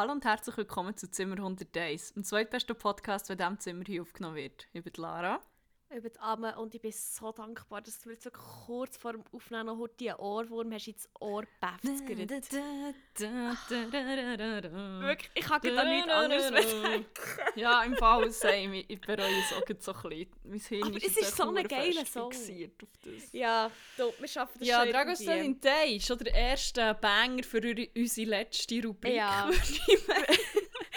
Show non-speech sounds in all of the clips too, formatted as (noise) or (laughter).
Hallo und herzlich willkommen zu Zimmer 100 Days, dem zweitbesten Podcast, der in diesem Zimmer hier aufgenommen wird. Ich bin Lara. Über die Amme und ich bin so dankbar, dass du mir so kurz vor dem Aufnehmen noch einen Ohrwurm hast ins Ohr befzgert. Wirklich, ich kann da nichts anderes sagen. Ja, im Fall same. Ich ich bereue es auch so ein bisschen. Mein Hirn Aber ist es jetzt ist so ein geiler Song. fixiert auf das. Ja, du, wir schaffen das Ja, schon Dragos in Day ist schon der erste Banger für unsere letzte Rubrik. Ja. (laughs) würde ich meinen.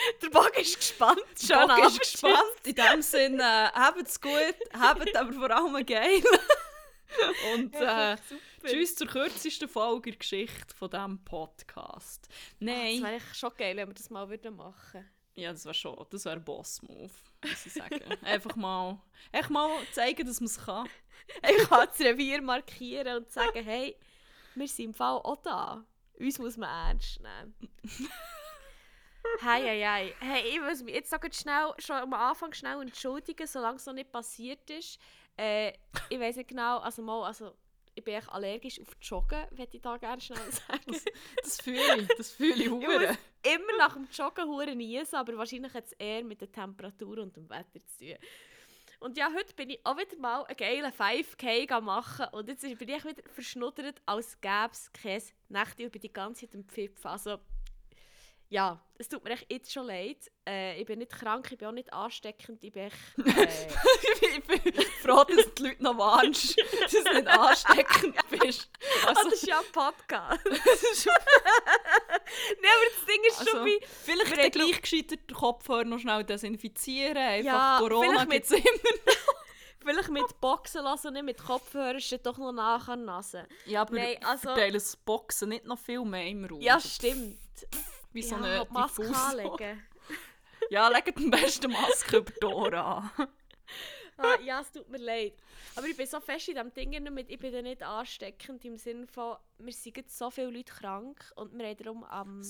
(laughs) Der Bogen ist gespannt. Schön Bock ist gespannt. In dem (laughs) Sinne, äh, habt es gut, habt aber vor allem geil. (laughs) Und äh, tschüss zur kürzesten Folge der Geschichte von diesem Podcast. Das Nein, wäre echt schon geil, wenn wir das mal würden machen ja, das wäre schon, das wäre ein Boss-Move, muss ich sagen. einfach mal, einfach mal zeigen, dass man es kann. Ich kann das Revier markieren und sagen, hey, wir sind im Fall auch da. Uns muss man ernst nehmen. Hey, hey, hey. hey, ich muss mich jetzt noch schnell, schon am Anfang schnell entschuldigen, solange es noch nicht passiert ist. Äh, ich weiß nicht genau, also mal, also ich bin echt allergisch auf Joggen, würde ich da gerne schnell sagen. (laughs) Das fühle ich, das fühle ich hure. Immer nach dem Joggen hure niesen, aber wahrscheinlich hat es eher mit der Temperatur und dem Wetter zu tun. Und ja, heute bin ich auch wieder mal einen geilen 5K am machen und jetzt bin ich wieder verschnuddert, als gäbe es kein Nächte bin die ganze Zeit am Pfiffen. Also, ja, es tut mir echt jetzt schon leid. Äh, ich bin nicht krank, ich bin auch nicht ansteckend, ich bin echt... (laughs) Äh, ich bin froh, dass die Leute noch warnst, (laughs) dass du nicht ansteckend bist. Also, (laughs) das ist ja ein Podcast. Nein, aber das Ding ist Also, schon wie... vielleicht haben gleich gescheitert den Kopfhörer noch schnell desinfizieren. Einfach Ja, Corona gibt es immer. Vielleicht mit Boxen lassen nicht mit Kopfhörern doch noch nach an die Nase. Ja, aber Nein, also- Boxen nicht noch viel mehr im Raum. Ja, stimmt. Wie so ja, eine die Maske anlegen. (laughs) Ja, legt am besten Maske über die Ohren an. (laughs) Ah, ja, es tut mir leid. Aber ich bin so fest in diesem Ding, mit, ich bin da nicht ansteckend im Sinne von, wir sind jetzt so viele Leute krank und wir haben darum am,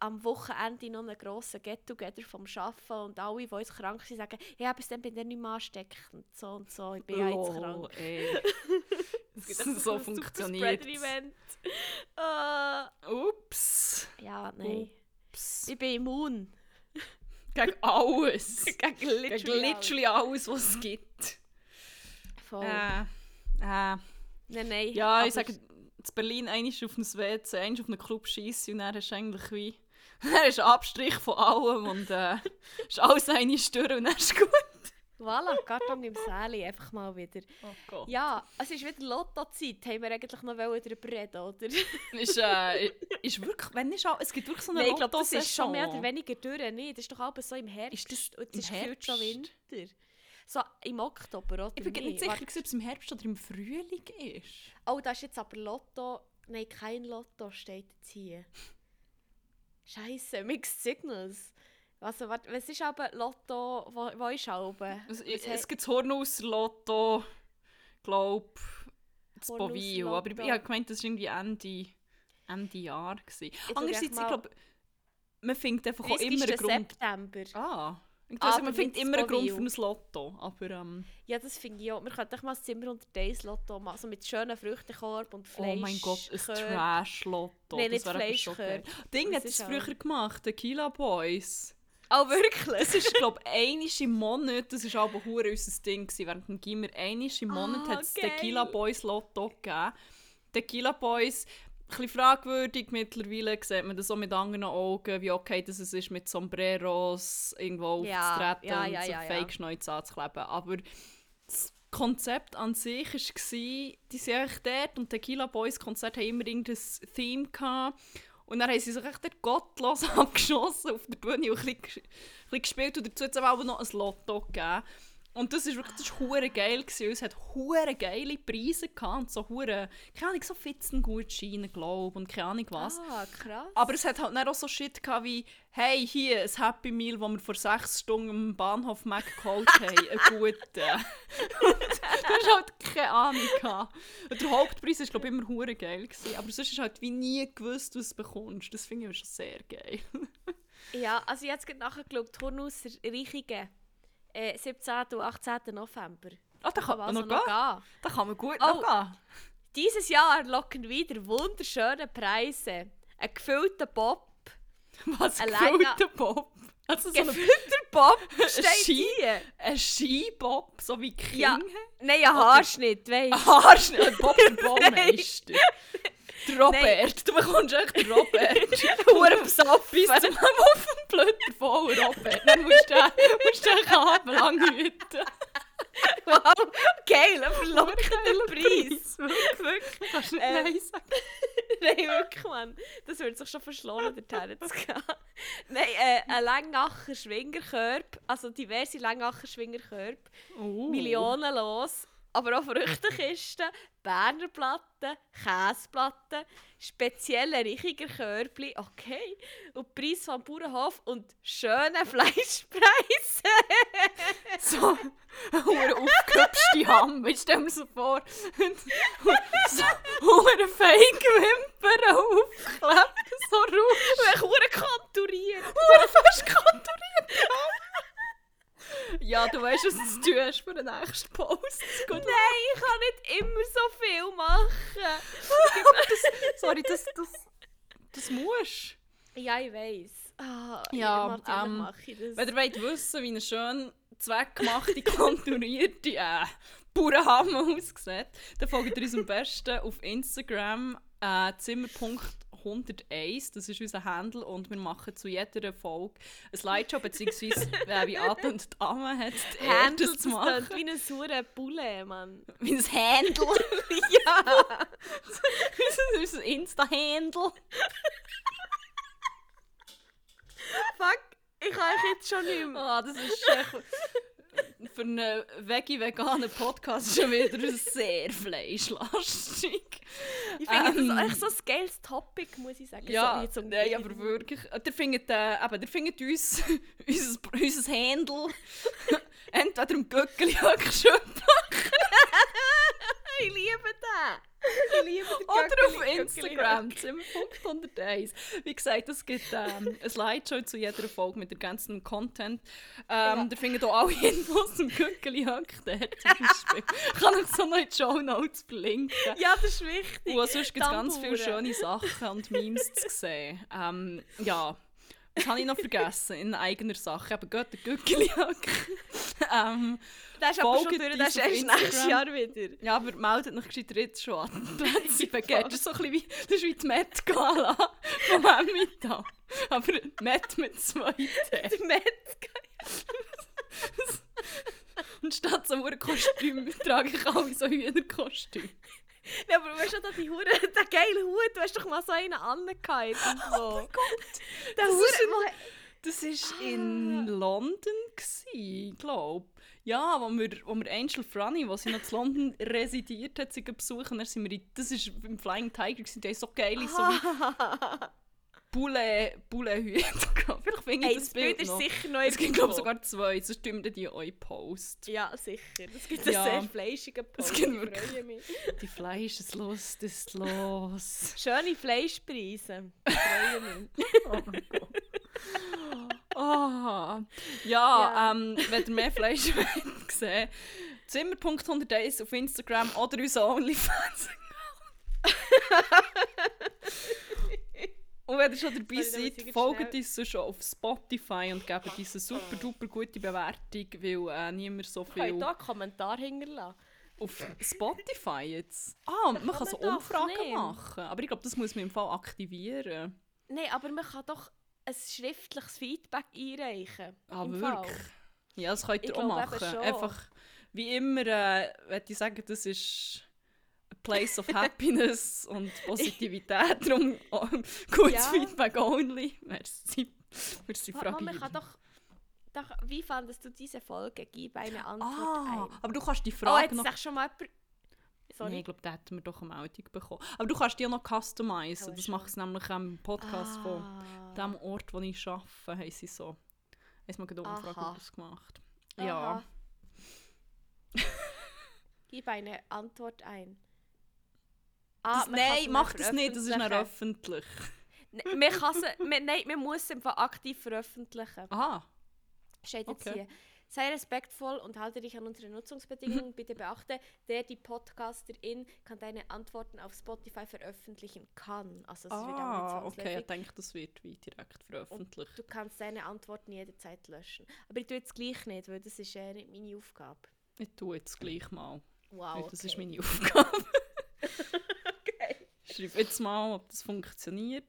am Wochenende noch einen grossen Get-Together vom Arbeiten und alle, die jetzt krank sind, sagen, ja, bis dann bin ich nicht mehr ansteckend, so und so, ich bin ja jetzt krank. (laughs) Es (laughs) gibt so ein funktioniert Super-Spreader-Event. Ah, Ups. ja, nein. Ups. Ich bin immun. Gegen alles. Gegen (laughs) Gegen literally, literally alles, was es gibt. Voll. Äh, äh. Nein, nein. Ja, ich sage, in Berlin einmal auf ein WC, einmal auf einen Club schiessen und dann hast du eigentlich wie... Dann (laughs) ist ein Abstrich von allem und äh, ist alles eine Störung und dann ist gut. Voilà, Karton im Säli, einfach mal wieder. Oh Gott. Ja, es ist wieder Lotto-Zeit, haben wir eigentlich noch darüber reden, oder? (laughs) Ist, äh, ist wirklich, wenn ist auch, es gibt wirklich so eine Nein, ich glaube, das ist schon mehr oder weniger durch. Nee, das ist doch alles so im Herbst. Ist das und im es ist gefühlt schon Herbst? Winter. So im Oktober, oder? Ich bin Nee, nicht sicher, ob es im Herbst oder im Frühling ist. Oh, da ist jetzt aber Lotto... Nein, kein Lotto steht jetzt hier. Scheiße, Mixed Signals. Also, warte, was ist aber Lotto... Wo, wo ist aber? Es, Was es, he- es gibt das Hornhaus Lotto, glaube das Bovio. Aber ich, ich habe gemeint, das war irgendwie Ende, Ende Jahr. Gewesen. Andererseits, ich glaube, man findet einfach auch 30. immer einen Grund. September. Ah. Ich also, aber man findet immer einen Grund für ein Lotto. Aber ähm, Ja, das finde ich auch. Könnten doch mal ein Zimmer unter Days Lotto machen. Also mit schönen Früchtekorb und Fleisch. oh mein Gott, ein. Trash-Lotto. Nein, das nicht. Fleischkörb. Ding Das hat es früher gemacht, Kila Boys. Oh, wirklich? Das ist, glaube ich, einmal im Monat, das war aber hure unser Ding, gewesen, während dem Gimmer, einmal im Monat Ah, hat es. Tequila Boys Lotto gegeben. Tequila Boys, ein bisschen fragwürdig, mittlerweile sieht man das auch mit anderen Augen, wie okay das es ist, mit Sombreros irgendwo Ja, aufzutreten ja, und ja, so ja, ja. Fake-Schnäuze anzukleben. Aber das Konzept an sich war, die sind eigentlich dort und Tequila Boys Konzert haben immer irgendein Theme gehabt. Und dann haben sie sich echt gottlos (laughs) abgeschossen auf der Bühne und ein bisschen, ein bisschen gespielt. Und dazu es aber noch ein Lotto gegeben. Und das ist wirklich das ist hure geil gewesen. Es hat hure geile Preise gehabt und so hure, keine Ahnung, so Fitzengutscheine, glaube und keine Ahnung was. Ah, krass. Aber es hat halt dann auch so Shit gehabt wie, hey, hier, ein Happy Meal, das wir vor sechs Stunden am Bahnhof Mac geholt haben, ein (laughs) guter. Und du hast halt keine Ahnung gehabt. Und der Hauptpreis war, glaube ich, immer hure geil. Gewesen. Aber sonst du halt wie nie gewusst, was du bekommst. Das finde ich schon sehr geil. Ja, also ich jetzt gerade nachgeschaut. Turnhaus Reichingen. Äh, 17. und 18. November. Ah, da kann man Also noch gehen. gehen. Da kann man gut Oh. noch gehen. Dieses Jahr locken wieder wunderschöne Preise. Ein gefüllter Bob Was? Ein Gefüllter Bob? Also so ein, Gefüllter Bob (laughs) Ein steht Ski- hier. ein Skibob, so wie King. Ja. Nein, ein Haarschnitt, weißt Ein Haarschnitt, ein Bob (laughs) der Baumeister. Robert, du bekommst echt Robert. (laughs) Hure besoffen. Bis zum auf dem Blöder voll, Robert. Dann musst du musst den Kabel hüten. Wow, geil, ein verlockender Preis. Wirklich, kannst du nicht Äh, Nein sagen. (laughs) Nein, wirklich, Mann. Das würde sich schon verschlohnen, dorthin zu gehen. Nein, äh, ein Längacher Schwingerkörper, also diverse Längacher Schwingerkörper, Uh. millionenlos, aber auch Früchtekisten, Berner Platten, Käseplatten, spezielle Richiger Körbli, okay, und Preis vom Bauernhof und schöne Fleischpreise. (laughs) So eine aufgehübschte Hammer. Ich stell mir so vor. so eine Fake-Wimpern aufklebt, so raus. Hure konturiert. Hure fast konturiert. Ja, du weißt, was du tust für den nächsten Post. Gut. Nein, ich kann nicht immer so viel machen. (laughs) Sorry, das, das, das musst Ja, ich weiß. Ah, Ja, natürlich ähm, mache ich das. Wenn ihr wollt wissen wie eine schön zweckgemachte, konturierte äh, Bauernhammer aussieht, dann folgt ihr uns am besten auf Instagram äh, zimmer.101, das ist unser Handle und wir machen zu jeder Folge ein Slideshow, beziehungsweise äh, wie Ade und Dame hat die Handle, das das zu machen. klingt wie ein saurer Bulle, Mann. Wie ein Handle. (laughs) ja. das ist unser Insta-Handle. Fuck, ich kann euch jetzt schon nicht mehr. Ah, das ist echt, für einen veggie-veganen Podcast schon wieder sehr fleischlastig. Ich finde Ähm, das echt so ein geiles Topic, muss ich sagen. Ja, zum nein, aber wirklich. Äh, Ihr findet, äh, eben, ihr findet uns, unser, unser Handle, entweder im Göckeli-Höckschöpf Ich liebe den. Ich liebe den (laughs) oder auf Instagram, Zimmer.101. Wie gesagt, es gibt ähm, ein Slideshow zu jeder Folge mit ergänzendem Content. Ähm, Ja. Ihr findet auch alle Infos zum Göckeli-Höck dort zum Beispiel. Ich kann euch so noch in die Show Notes verlinken. Ja, das ist wichtig. Und sonst gibt es ganz viele schöne Sachen und Memes zu sehen. Ähm, ja, was habe ich noch vergessen in eigener Sache? Eben geht der Gückeli-Hack. (laughs) ähm, Das ist aber schon durch, das ist erst nächstes. Jahr wieder. ja, aber meldet euch gescheiter jetzt schon an. (laughs) Das ist das ist so ein bisschen wie, das ist wie die Met-Gala vom Emmental. Aber Met mit zwei T. Der (laughs) Met. Und statt so einem Kostüm trage ich alle so Hühnerkostüm. (laughs) Ja, aber weißt du, da die Hure, (laughs) der geile Hut, du hast doch mal so einen angehabt irgendwo. Oh mein Gott! Der Das ist Hure, Das war in London, glaube Ja, wo wir, wo wir Angel Franny, wo sie noch in London (laughs) residiert hat, sie besuchen. Dann sind wir in, das war im Flying Tiger, die haben so geile so wie Bulle, Bulle-Hüte gehabt. (laughs) Vielleicht finde ich Ey, das Bild Bild ist noch. sicher noch Es gibt glaube sogar zwei, sonst stimmen die euch Post. Ja, sicher. Das gibt Ja. einen sehr fleischigen Post. gibt ich wirklich- freue mich. (laughs) Die Fleisch ist los, das ist los. Schöne Fleischpreise. Ich (laughs) freue mich. Oh mein Gott. Ah, ja, Ja. Ähm, wenn ihr mehr Fleisch wollt sehen Zimmer.101 auf Instagram oder unser OnlyFans. Und wenn ihr schon dabei Sorry, da seid, folgt schnell- uns schon auf Spotify und gebt diese super duper gute Bewertung, weil äh, niemand so Ich kann viel hier einen Kommentar hinterlassen. auf Spotify jetzt. Ah, man kann so Umfragen machen, aber ich glaube, das muss man im Fall aktivieren. Nein, aber man kann doch ein schriftliches Feedback einreichen. Ah, Im wirklich? Fall. Ja, das könnt ihr Ich auch machen. schon. Einfach, wie immer, äh, würde ich sagen, das ist place of happiness und Positivität. (laughs) Darum oh, gutes Ja. Feedback only. Merci. Merci, mal, man kann doch, doch... Wie fandest du diese Folge? Gib eine Antwort Ah, ein. aber du kannst die Oh, Frage jetzt noch... schon mal. Sorry. Nee, ich glaube, da hätten wir doch eine Meldung bekommen. Aber du kannst die auch noch customizen. Aber Das macht es nämlich am Podcast von Ah. dem Ort, wo ich arbeite, haben sie so... Haben mal eine Umfrage. Aha. Ja. Gib eine Antwort ein. Das, Ah, kann's nein, mach das nicht, das ist veröffentlichen. öffentlich. N- Man kann sie, man, nein, man muss es einfach aktiv veröffentlichen. Aha. Steht jetzt Okay. hier. Sei respektvoll und halte dich an unsere Nutzungsbedingungen. (laughs) Bitte beachte, der die Podcasterin kann deine Antworten auf Spotify veröffentlichen kann. Also es wird auch nicht Ah, okay, zwangsläufig. ich denke, das wird wie direkt veröffentlicht. Du kannst deine Antworten jederzeit löschen. Aber ich tue jetzt gleich nicht, weil das ist äh, nicht meine Aufgabe. Ich tue jetzt gleich mal. Wow. weil Das ist meine Aufgabe. (laughs) okay. Schreib jetzt mal, ob das funktioniert.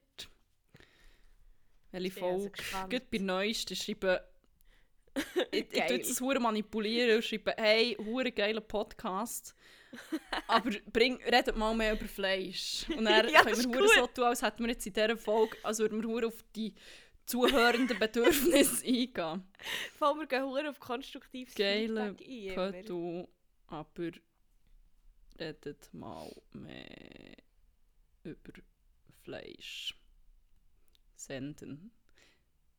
Welche also Folge? gespannt. Gut, bei neuesten schreiben. (laughs) ich, ich tue das hure manipulieren und schreibe, hey, hure geiler Podcast. (laughs) aber bring, redet mal mehr über Fleisch. Und (laughs) dann Ja, können wir hure so tun, als hätten wir jetzt in dieser Folge, also würden wir hure auf die zuhörenden Bedürfnisse eingehen. Vor allem, wir gehen hure auf konstruktives Geile Feedback ein. Köttu, aber redet mal mehr über Fleisch. Senden.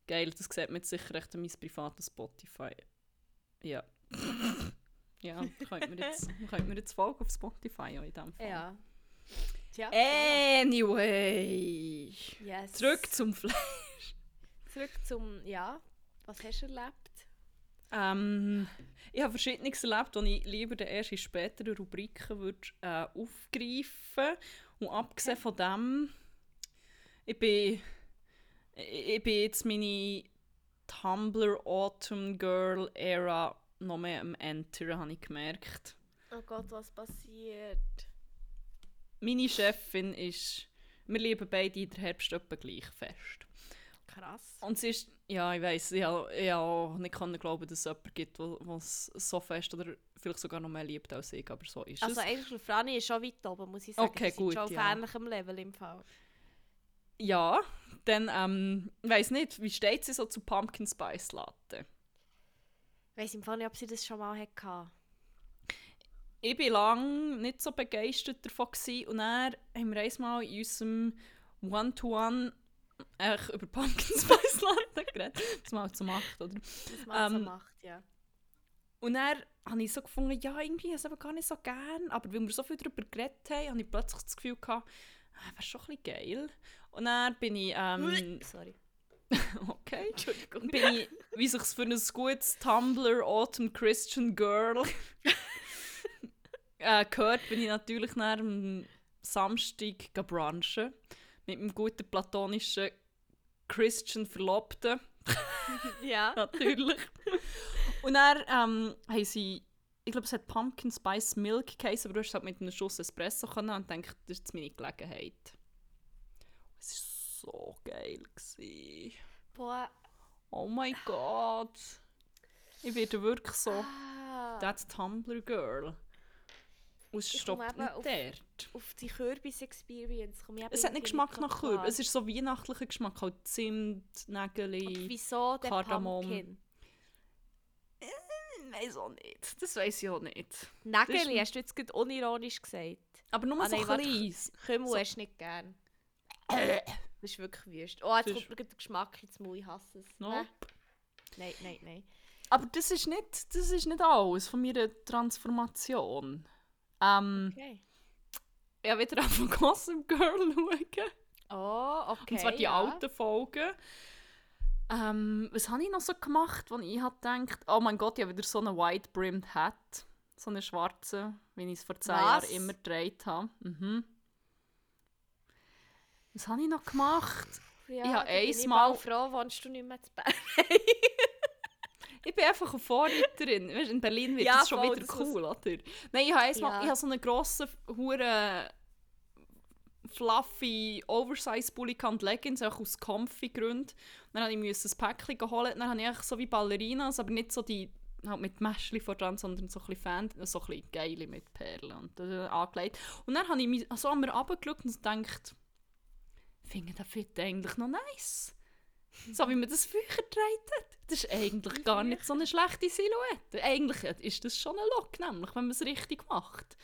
Geil, das sieht man jetzt sicher echt an mein privates Spotify. Ja. (laughs) ja, könnt mir jetzt, könnt mir jetzt folgen auf Spotify auch in dem Fall. Ja. Tja. Anyway. Yes. Zurück zum Fleisch. Zurück zum, ja, was hast du erlebt? Ähm, ich habe Verschiedenes erlebt, das ich lieber erst in späteren Rubriken würde, äh, aufgreifen Und abgesehen von dem, ich bin, ich, ich bin jetzt meine Tumblr Autumn Girl Era noch mehr am Entern, habe ich gemerkt. Oh Gott, was passiert? Meine Chefin ist, wir lieben beide in der Herbst etwa gleich fest. Krass. Und sie ist, ja, ich weiss, ich ich habe auch nicht glauben, dass es jemanden gibt, der es so fest oder vielleicht sogar noch mehr liebt als ich, aber so ist Also es. eigentlich, Franny ist schon weit oben, muss ich sagen. Okay, gut, schon auf ja. ähnlichem Level im Fall. Ja, dann, ähm, ich weiss nicht, wie steht sie so zu Pumpkin Spice Latte? Ich weiss im Fall nicht, ob sie das schon mal hatte. Ich war lange nicht so begeistert davon gewesen, und dann haben wir einmal in unserem One-to-One echt über Pumpkin (laughs) Spice Latte geredet, was man halt so macht, oder? Was man so Ähm, macht, ja. Und dann habe ich so gefunden, ja, irgendwie habe ich es aber gar nicht so gern. Aber weil wir so viel darüber geredet haben, habe ich plötzlich das Gefühl gehabt, ah, wäre schon ein bisschen geil. Und dann bin ich, ähm, Sorry. (laughs) okay, Entschuldigung. bin ich, wie sich für ein gutes Tumblr Autumn Christian Girl (laughs) äh, gehört, bin ich natürlich nach am Samstag gehen brunchen mit meinem guten platonischen Christian Verlobten. ja. (laughs) natürlich. Und dann ähm, haben sie, ich glaube, es hat Pumpkin Spice Milk geheißen, aber du hast es halt mit einem Schuss Espresso können und dachte, das ist meine Gelegenheit. Es war so geil. Gewesen. Boah. Oh mein Gott. Ich werde wirklich so Ah, das Tumblr Girl. Und es stoppt nicht auf- dort. auf die Kürbis-Experience komme ich Es hat nicht Geschmack nach. Kürbis. Es ist so weihnachtlicher Geschmack. Halt Zimt, der Kardamom. Pumpkin? Ich weiß auch nicht. Das weiß ich auch nicht. Nägeli, ist- hast du jetzt gerade unironisch gesagt. Aber nur Ah, so nein, klein. Kümmel So- hast du nicht gern. (coughs) Das ist wirklich wüst. Oh, jetzt Das kommt ist- mir der Geschmack ins Mund, ich hasse es. Nope. Nein, nein, nein. Aber das ist nicht, das ist nicht alles von meiner Transformation. Ähm, Okay. ich habe wieder von Gossip Girl schauen. Oh, okay. Und zwar die ja. alten Folgen. Ähm, was habe ich noch so gemacht, wo ich hab gedacht, oh mein Gott, ich habe wieder so eine white brimmed Hat. So eine schwarze, wie ich es vor Was? Jahren immer getragen habe. Mhm. Was habe ich noch gemacht? Ja, Ich habe bin ich einmal- mal froh, wohnst du nicht mehr zu Bern. Ich bin einfach eine Vorreiterin. Weißt, in Berlin wird Ja, das schon voll, wieder das cool, oder? Nein, ich habe, einmal, Ja. ich habe so einen grossen, hure fluffy Oversize-Pulli und Leggings, auch aus Comfy-Gründen. Dann musste ich ein Päckchen holen. Dann habe ich so wie Ballerinas, aber nicht so die halt mit Mäschli vor dran, sondern so ein bisschen Fan, so ein bisschen geile mit Perlen und äh, angelegt. Und dann habe ich mich so an mir runtergeschaut und gedacht, ich finde den Fit eigentlich noch nice. So wie man das früher getragen hat. Das ist eigentlich gar nicht so eine schlechte Silhouette. Eigentlich ist das schon ein Look, nämlich, wenn man es richtig macht.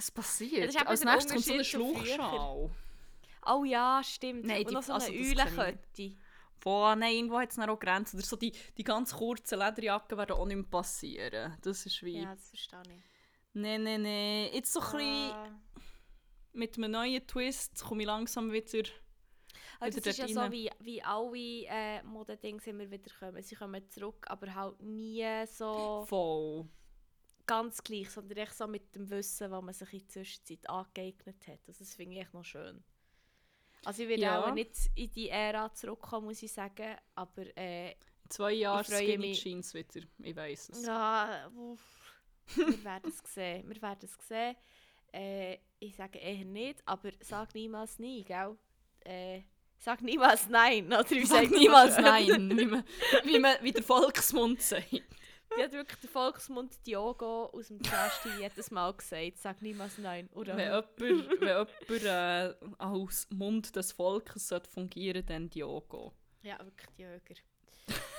Es passiert. das ist eben Als nächstes kommt so eine. Schluchschal. Oh ja, stimmt. Nein, Und die- noch so also eine Eulenkette. Boah, nein, irgendwo hat es auch Grenzen. Oder so die, die ganz kurzen Lederjacken werden auch nicht mehr passieren. Das ist wie... Ja, das verstehe ich. Nein, nein, nein. Jetzt so ein bisschen Ah. mit einem neuen Twist komme ich langsam wieder... Also das ist ja so, wie, wie alle äh, Modendings immer wieder kommen. Sie kommen zurück, aber halt nie so Voll. Ganz gleich, sondern echt so mit dem Wissen, was man sich in der Zwischenzeit angeeignet hat. Also das finde ich echt noch schön. Also ich werde Ja. auch nicht in die Ära zurückkommen, muss ich sagen, aber äh, zwei freue Skinny mich. Jeans wieder. Ich weiß es. ja, uff, wir werden es sehen. Wir werden es sehen. Äh, ich sage eher nicht, aber sag niemals nie, gell? Äh, sag niemals nein, oder man niemals nein, wie, man, wie, man, wie der Volksmund sagt. Die hat wirklich der Volksmund Diogo aus dem Testi jedes Mal gesagt, sag niemals nein, oder? Wenn jemand, wenn jemand äh, als Mund des Volkes sollte fungieren dann Diogo. Ja, wirklich Jäger.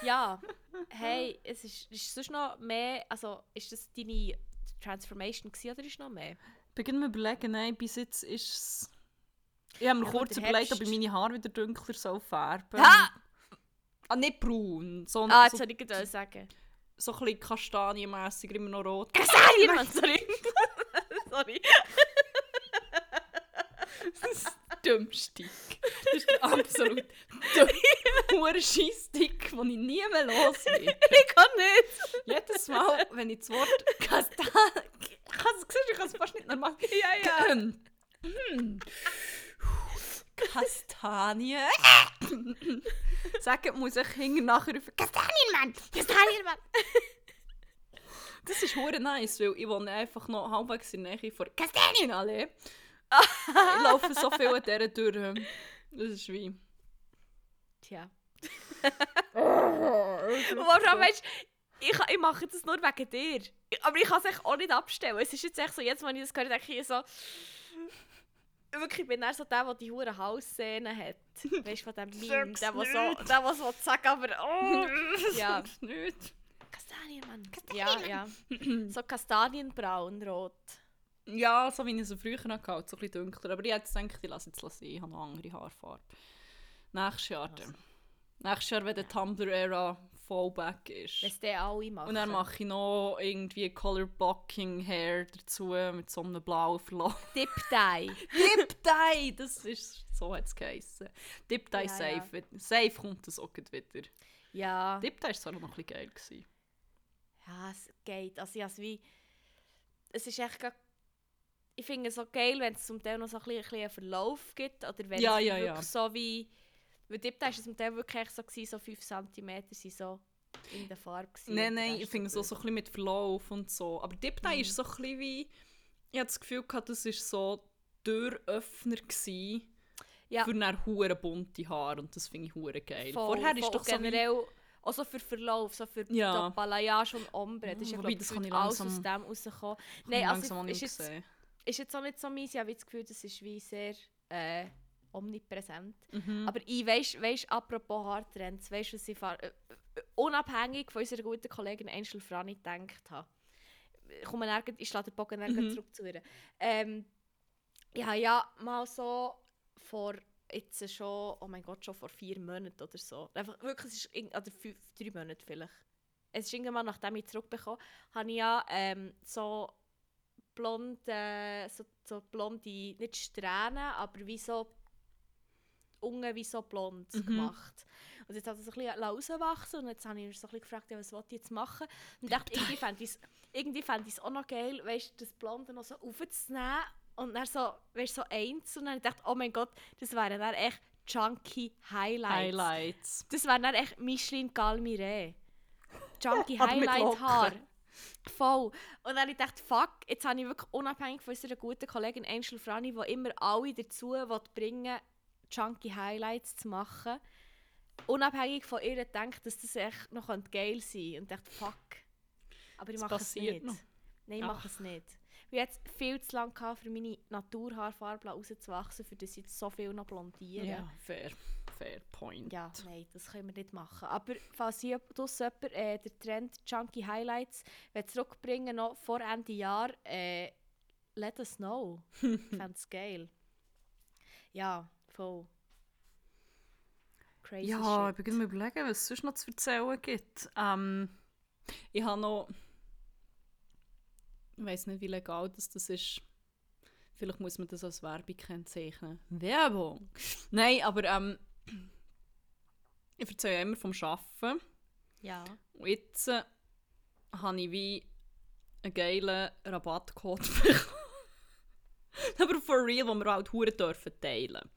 ja, hey, es ist, ist sonst noch mehr, also ist das deine Transformation gewesen, oder ist noch mehr? Beginn mir überlegen, nein, bis jetzt ist es... Ich habe mir Ja, kurz überlegt, ob ich meine Haare wieder dunkler soll färben Ha! Ah, nicht braun, sondern Ah, jetzt so, soll ich gerade sagen. So ein bisschen kastanienmässig, immer noch rot. Kastanien, (laughs) sorry. (laughs) sorry. Das ist der dümmste. Das ist der absolut dumme Scheissstick, den ich nie mehr los will. (laughs) Ich kann nicht. Jedes Mal, wenn ich das Wort Kastan... Ich kann es ich kann es fast nicht normal... Ja, ja. Hm. Kastanie. (coughs) Sagen muss ich hinten nachher rufen, Kastanienmann! Kastanien, Mann. (laughs) Das ist hure nice, weil ich wohne einfach noch halbwegs in der Nähe von Kastanienallee. ich laufe so viel an dieser durch. Das ist wie... Tja. Und warum weißt ich, ich mache das nur wegen dir. Aber ich kann es auch nicht abstellen. Es ist jetzt echt so, jetzt, wenn ich das höre, denke ich so... Wirklich, ich bin eher so der, der die hure Hausszene hat. (laughs) Weißt du, von dem Meme. Der, der so, der, der so sagt, aber... (laughs) Oh. Ja. nicht. Kastanien, Mann. Ja, ja. So kastanienbraun, rot. Ja, so wie ich es früher noch hatte, so ein bisschen dunkler. Aber ich hätte gedacht, ich lasse jetzt sein, ich habe noch andere Haarfarbe. Nächstes Jahr dann. Nächstes Jahr, wenn der Tumblr-Ära Fallback ist. Es die alle machen. Und dann mache ich noch irgendwie Color Blocking Hair dazu mit so einem blauen Verlauf. (laughs) Dip Dye. Dip Dye! Das ist, so hat es geheissen. Dip Dye Ja, safe. Safe kommt das auch wieder. Ja. Dip Dye war zwar noch ein bisschen geil. Gewesen. Ja, es geht. Also ich has wie... Es ist echt Ich finde es so geil, wenn es zum Teil noch so ein bisschen, ein bisschen einen Verlauf gibt. Oder wenn Ja, es ja, wirklich ja. so wie... Weil dort war es zum Teil wirklich so, gewesen, so 5 cm sind so in der Farbe. gewesen Nein, nein, ich finde so so, so ein bisschen mit Verlauf und so. Aber Dip Dye Mhm. ist so ein bisschen wie... Ich hatte das Gefühl, gehabt, das war so Türöffner gewesen Ja. für eine hure bunte Haare und das finde ich hure geil. voll, Vorher ist voll. doch so wie, generell... Auch so für Verlauf, so für Ja. ja. Balayage und Ombre. Das ist ja, Wobei, glaub, das kann ich langsam- aus dem rausgekommen. Nein, also auch ist jetzt, gesehen. ist jetzt auch nicht so meins. Ich habe das Gefühl, das ist wie sehr äh, omnipräsent. Mhm. Aber ich weiss, weiss apropos Haartrends, weißt du, was ich äh, unabhängig von unserer guten Kollegin Angel Frani gedacht habe. Ich komme nirgends, ich schlage den Bogen nirgends Mhm. zurück zu ihr. Ähm, ich habe ja mal so vor jetzt schon, oh mein Gott, schon vor vier Monaten oder so. Einfach wirklich, es ist oder fünf, drei Monate vielleicht. Es ist irgendwann, nachdem ich zurückbekommen habe, ich ja ähm, so blonde, so, so blonde, nicht Strähnen, aber wie so unten wie so blond Mhm. gemacht. Und jetzt hat es so ein bisschen rauswachsen und jetzt habe ich mich so ein bisschen gefragt, ja, was will ich jetzt machen? Und dachte, irgendwie fände ich es irgendwie fände ich es auch noch geil, weißt, das Blonde noch so aufzunehmen und dann so, weißt, so eins und dann ich dachte, oh mein Gott, das wären dann echt chunky Highlights. Highlights. Das wären dann echt Michelin Galmire. Chunky (laughs) Aber mit Highlight Haar. Voll. Und dann habe ich fuck, jetzt habe ich wirklich unabhängig von unserer guten Kollegin Angel Frani, die immer alle dazu bringen Chunky Highlights zu machen, unabhängig von ihr denkt, dass das echt noch geil sein könnte. Und dachte, fuck. Aber ich mache es nicht. noch. Nein, ich Ach. mache es nicht. Ich hatte viel zu lange gehabt, für meine Naturhaarfarbe rauszuwachsen, für das ich jetzt so viel noch blondiere. Ja, fair. Fair point. Ja, nein, das können wir nicht machen. Aber falls hier draussen jemand äh, den Trend Chunky Highlights will zurückbringen noch vor Ende Jahr, äh, let us know. (laughs) ich fände es geil. Ja, voll. Crazy Ja, ich shit. bin mir überlegen, was es sonst noch zu erzählen gibt. Ähm, ich habe noch. Ich weiß nicht, wie legal das, das ist. Vielleicht muss man das als Werbung kennzeichnen. Werbung! Nein, aber ähm, ich erzähle ja immer vom Arbeiten. Ja. Und jetzt äh, habe ich wie einen geilen Rabattcode (laughs) bekommen. Aber for real, den wir halt hure dürfen teilen.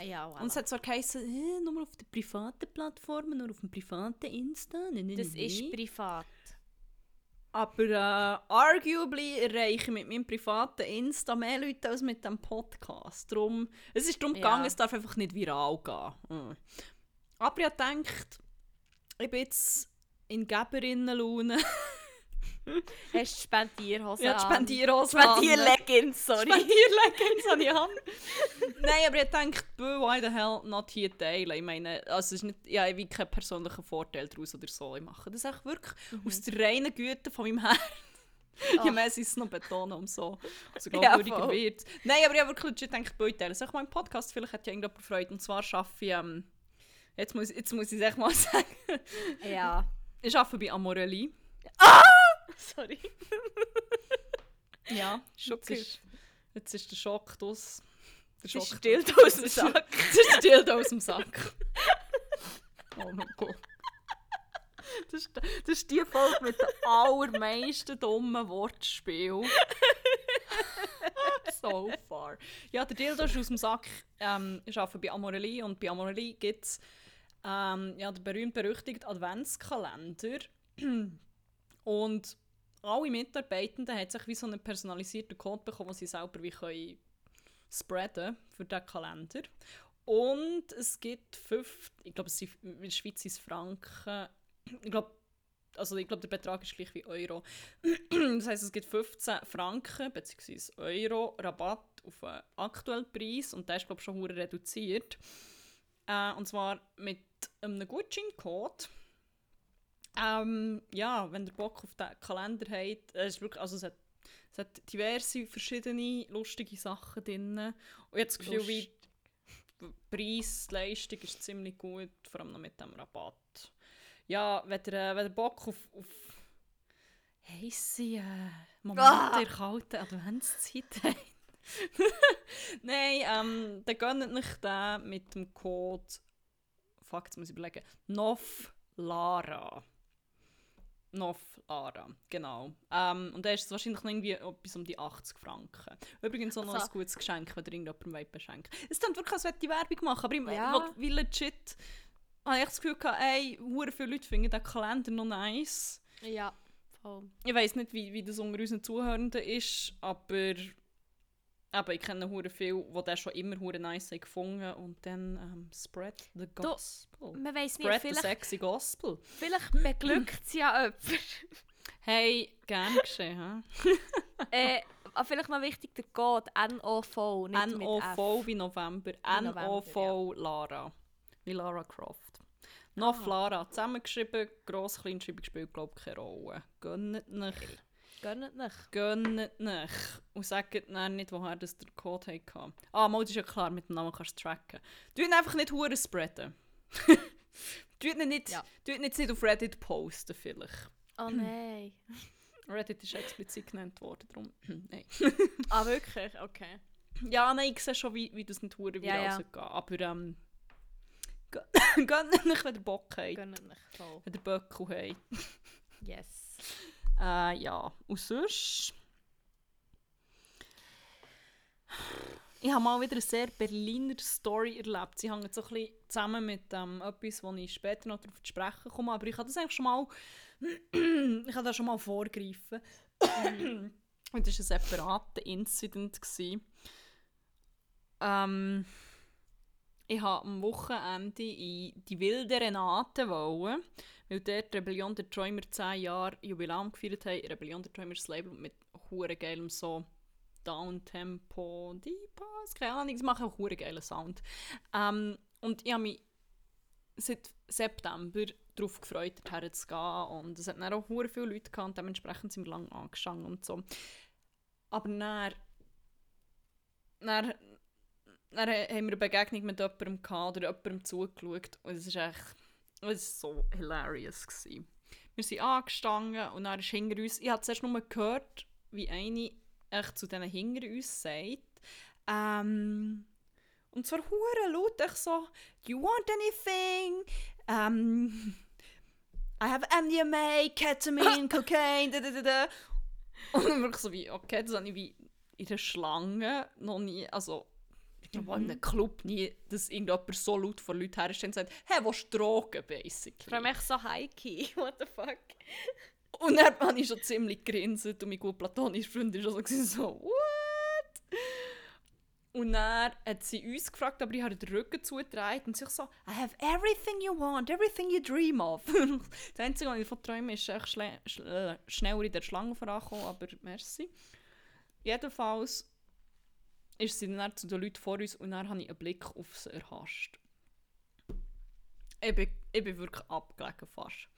Ah Ja, voilà. Und es hat zwar geheißen, äh, nur auf den privaten Plattformen, nur auf dem privaten Insta. Ne, ne, das ne, ist privat. Aber äh, arguably erreiche ich mit meinem privaten Insta mehr Leute als mit dem Podcast. Drum, es ist darum Ja. gegangen, es darf einfach nicht viral gehen. Mhm. Aber ich gedacht, ich bin jetzt in Geberinnenlaune. (laughs) (laughs) Hast du Spendierhose Ja, die an? Spendierhose an. Spendierleggings, sorry. Spendierleggings habe ich an. (laughs) Nein, aber ich denke, why the hell not hier teilen? Ich meine, also es ist nicht, ja, ich habe keinen persönlichen Vorteil daraus oder so. Ich mache das echt wirklich aus der reinen Güte von meinem Herzen. Je Ach. mehr sie es noch betonen, umso, umso (laughs) Ja, glaubwürdiger voll. wird Nein, aber ich habe wirklich gedacht, ich teilen. Sag mal im Podcast, vielleicht hat ja irgendjemand Freude. Und zwar arbeite ich, ähm, jetzt muss, jetzt muss ich es echt mal sagen, Ja. ich arbeite bei Amorelli. (laughs) Sorry. Ja, Schon jetzt ist, jetzt ist der Schock aus. Der Schock still aus dem Sack. (laughs) Es ist still aus dem Sack. (laughs) Oh mein Gott. Das ist, das ist die Folge mit den allermeisten dummen Wortspielen. so far. Ja, der Dildo ist aus dem Sack. Ähm, ich arbeite bei Amorelli und bei Amorelli gibt es ähm, ja, den berühmt-berüchtigten Adventskalender. (clears throat) und alle Mitarbeitenden haben sich wie so einen personalisierten Code bekommen, den sie selber wie können spreaden für diesen Kalender. Und es gibt fünf, ich glaube, es sind in der Schweiz sind Franken. Ich glaube, also ich glaube, der Betrag ist gleich wie Euro. das heisst, es gibt 15 Franken bzw. Euro Rabatt auf den aktuellen Preis und der ist, glaube ich, schon reduziert. Äh, und zwar mit einem Gutscheincode. Ähm, ja, wenn ihr Bock auf den Kalender habt, es ist wirklich, also es hat, es hat diverse verschiedene lustige Sachen drin. Und ich habe das Gefühl, wie Preis, Leistung ist ziemlich gut, vor allem noch mit dem Rabatt. Ja, wenn ihr, äh, wenn ihr Bock auf, auf heisse äh, Momente Ah! der kalten Adventszeit (laughs) habt. Nein, ähm, dann gönnt euch den mit dem Code fuck, jetzt muss ich überlegen, NOFLARA. NOFLARA, genau. Ähm, und der ist wahrscheinlich noch irgendwie etwas um die 80 Franken. Übrigens auch noch Also- ein gutes Geschenk, wenn ihr irgendjemandem wollt beschenken Es klingt wirklich, als würde ich Werbung machen, aber ich Ja. will wie legit habe ich das Gefühl gehabt, ey, hure viele Leute finden den Kalender noch nice. Ja, voll. Ich weiß nicht, wie, wie das unter unseren Zuhörenden ist, aber, aber ich kenne hure viele, die den schon immer hure nice haben gefunden und dann ähm, spread the gospel. Man weiss nicht, spread the vielleicht, sexy gospel. vielleicht beglückt es ja jemand. (laughs) Hey, gern geschehen, (laughs) äh, aber vielleicht noch wichtig, der Code NOV, nicht. NOV wie November. NOV Lara. Wie Lara Croft. Noch Lara. Zusammengeschrieben, gross, Kleinschreibung spielt, glaube ich, keine Rolle. Gönnt nicht. Gönnt nicht. Gönnt nicht. Und sagt dann nicht, woher das der Code hatte. Ah, mal, das ist ja klar, mit dem Namen kannst du tracken. Du ihn einfach nicht hure spreaden. (laughs) du ihn nicht, Ja. ihn nicht auf Reddit posten, vielleicht. Oh (clears throat) nein. Reddit ist explizit genannt worden, darum. (clears throat) nein. (laughs) ah, wirklich? Okay. Ja, nein, ich sehe schon, wie, wie das nicht hure Ja, viral ja. gehen. Aber ähm. gö- (laughs) Gönnt nicht, wenn ihr Bock habt. Gönnt nicht. Voll. Wenn ihr Böckel habt. Yes. Äh, ja. Und sonst... Ich habe mal wieder eine sehr Berliner Story erlebt. Sie hängen so ein bisschen zusammen mit ähm, etwas, wo ich später noch darauf zu sprechen komme. Aber ich habe das eigentlich schon mal... (clears throat) ich habe das schon mal vorgreifen. Und das war ein separater Incident. Ähm, ich habe am Wochenende in die wilde Renate wollen, weil dort Rebellion der Träumer 10 Jahre Jubiläum gefeiert haben. Rebellion der Träumer das Label mit hure geilem so Downtempo, Deep keine Ahnung, sie machen hure geilen Sound. Ähm, und ich habe mich seit September darauf gefreut, dorthin zu gehen und es hat dann auch hure viele Leute gehabt und dementsprechend sind wir lange angestanden und so. Aber dann, dann dann haben wir eine Begegnung mit jemandem gehabt oder jemandem zugeschaut und es war echt es war so hilarious. Gewesen. Wir sind angestanden und dann ist hinter uns, ich habe zuerst nur gehört, wie eine echt zu diesen hinter uns sagt. Ähm, und Und zwar hure laut, ich so, do you want anything? Um, I have MDMA, Ketamine, (laughs) Cocaine, da, da, da, da. Und dann wirklich so wie, okay, das habe ich wie in der Schlange noch nie, also ich glaube in einem Club nie, dass irgendjemand so laut vor Leuten hersteht und sagt, hey, wo ist Drogen, basically. Vor allem echt so high-key. (laughs) What the fuck? Und dann habe ich schon ziemlich grinset und mein gut platonischer Freund war schon so, so «What?» Und dann hat sie uns gefragt, aber ich habe den Rücken zugedreht und sich so «I have everything you want, everything you dream of». (laughs) das Einzige, was ich davon träume, ist echt schle- schl- äh, schneller in der Schlange vorankommen, aber merci. Jedenfalls ist sie dann zu den Leuten vor uns und dann habe ich einen Blick auf sie erhascht. Ich bin, ich bin wirklich abgelegen fast.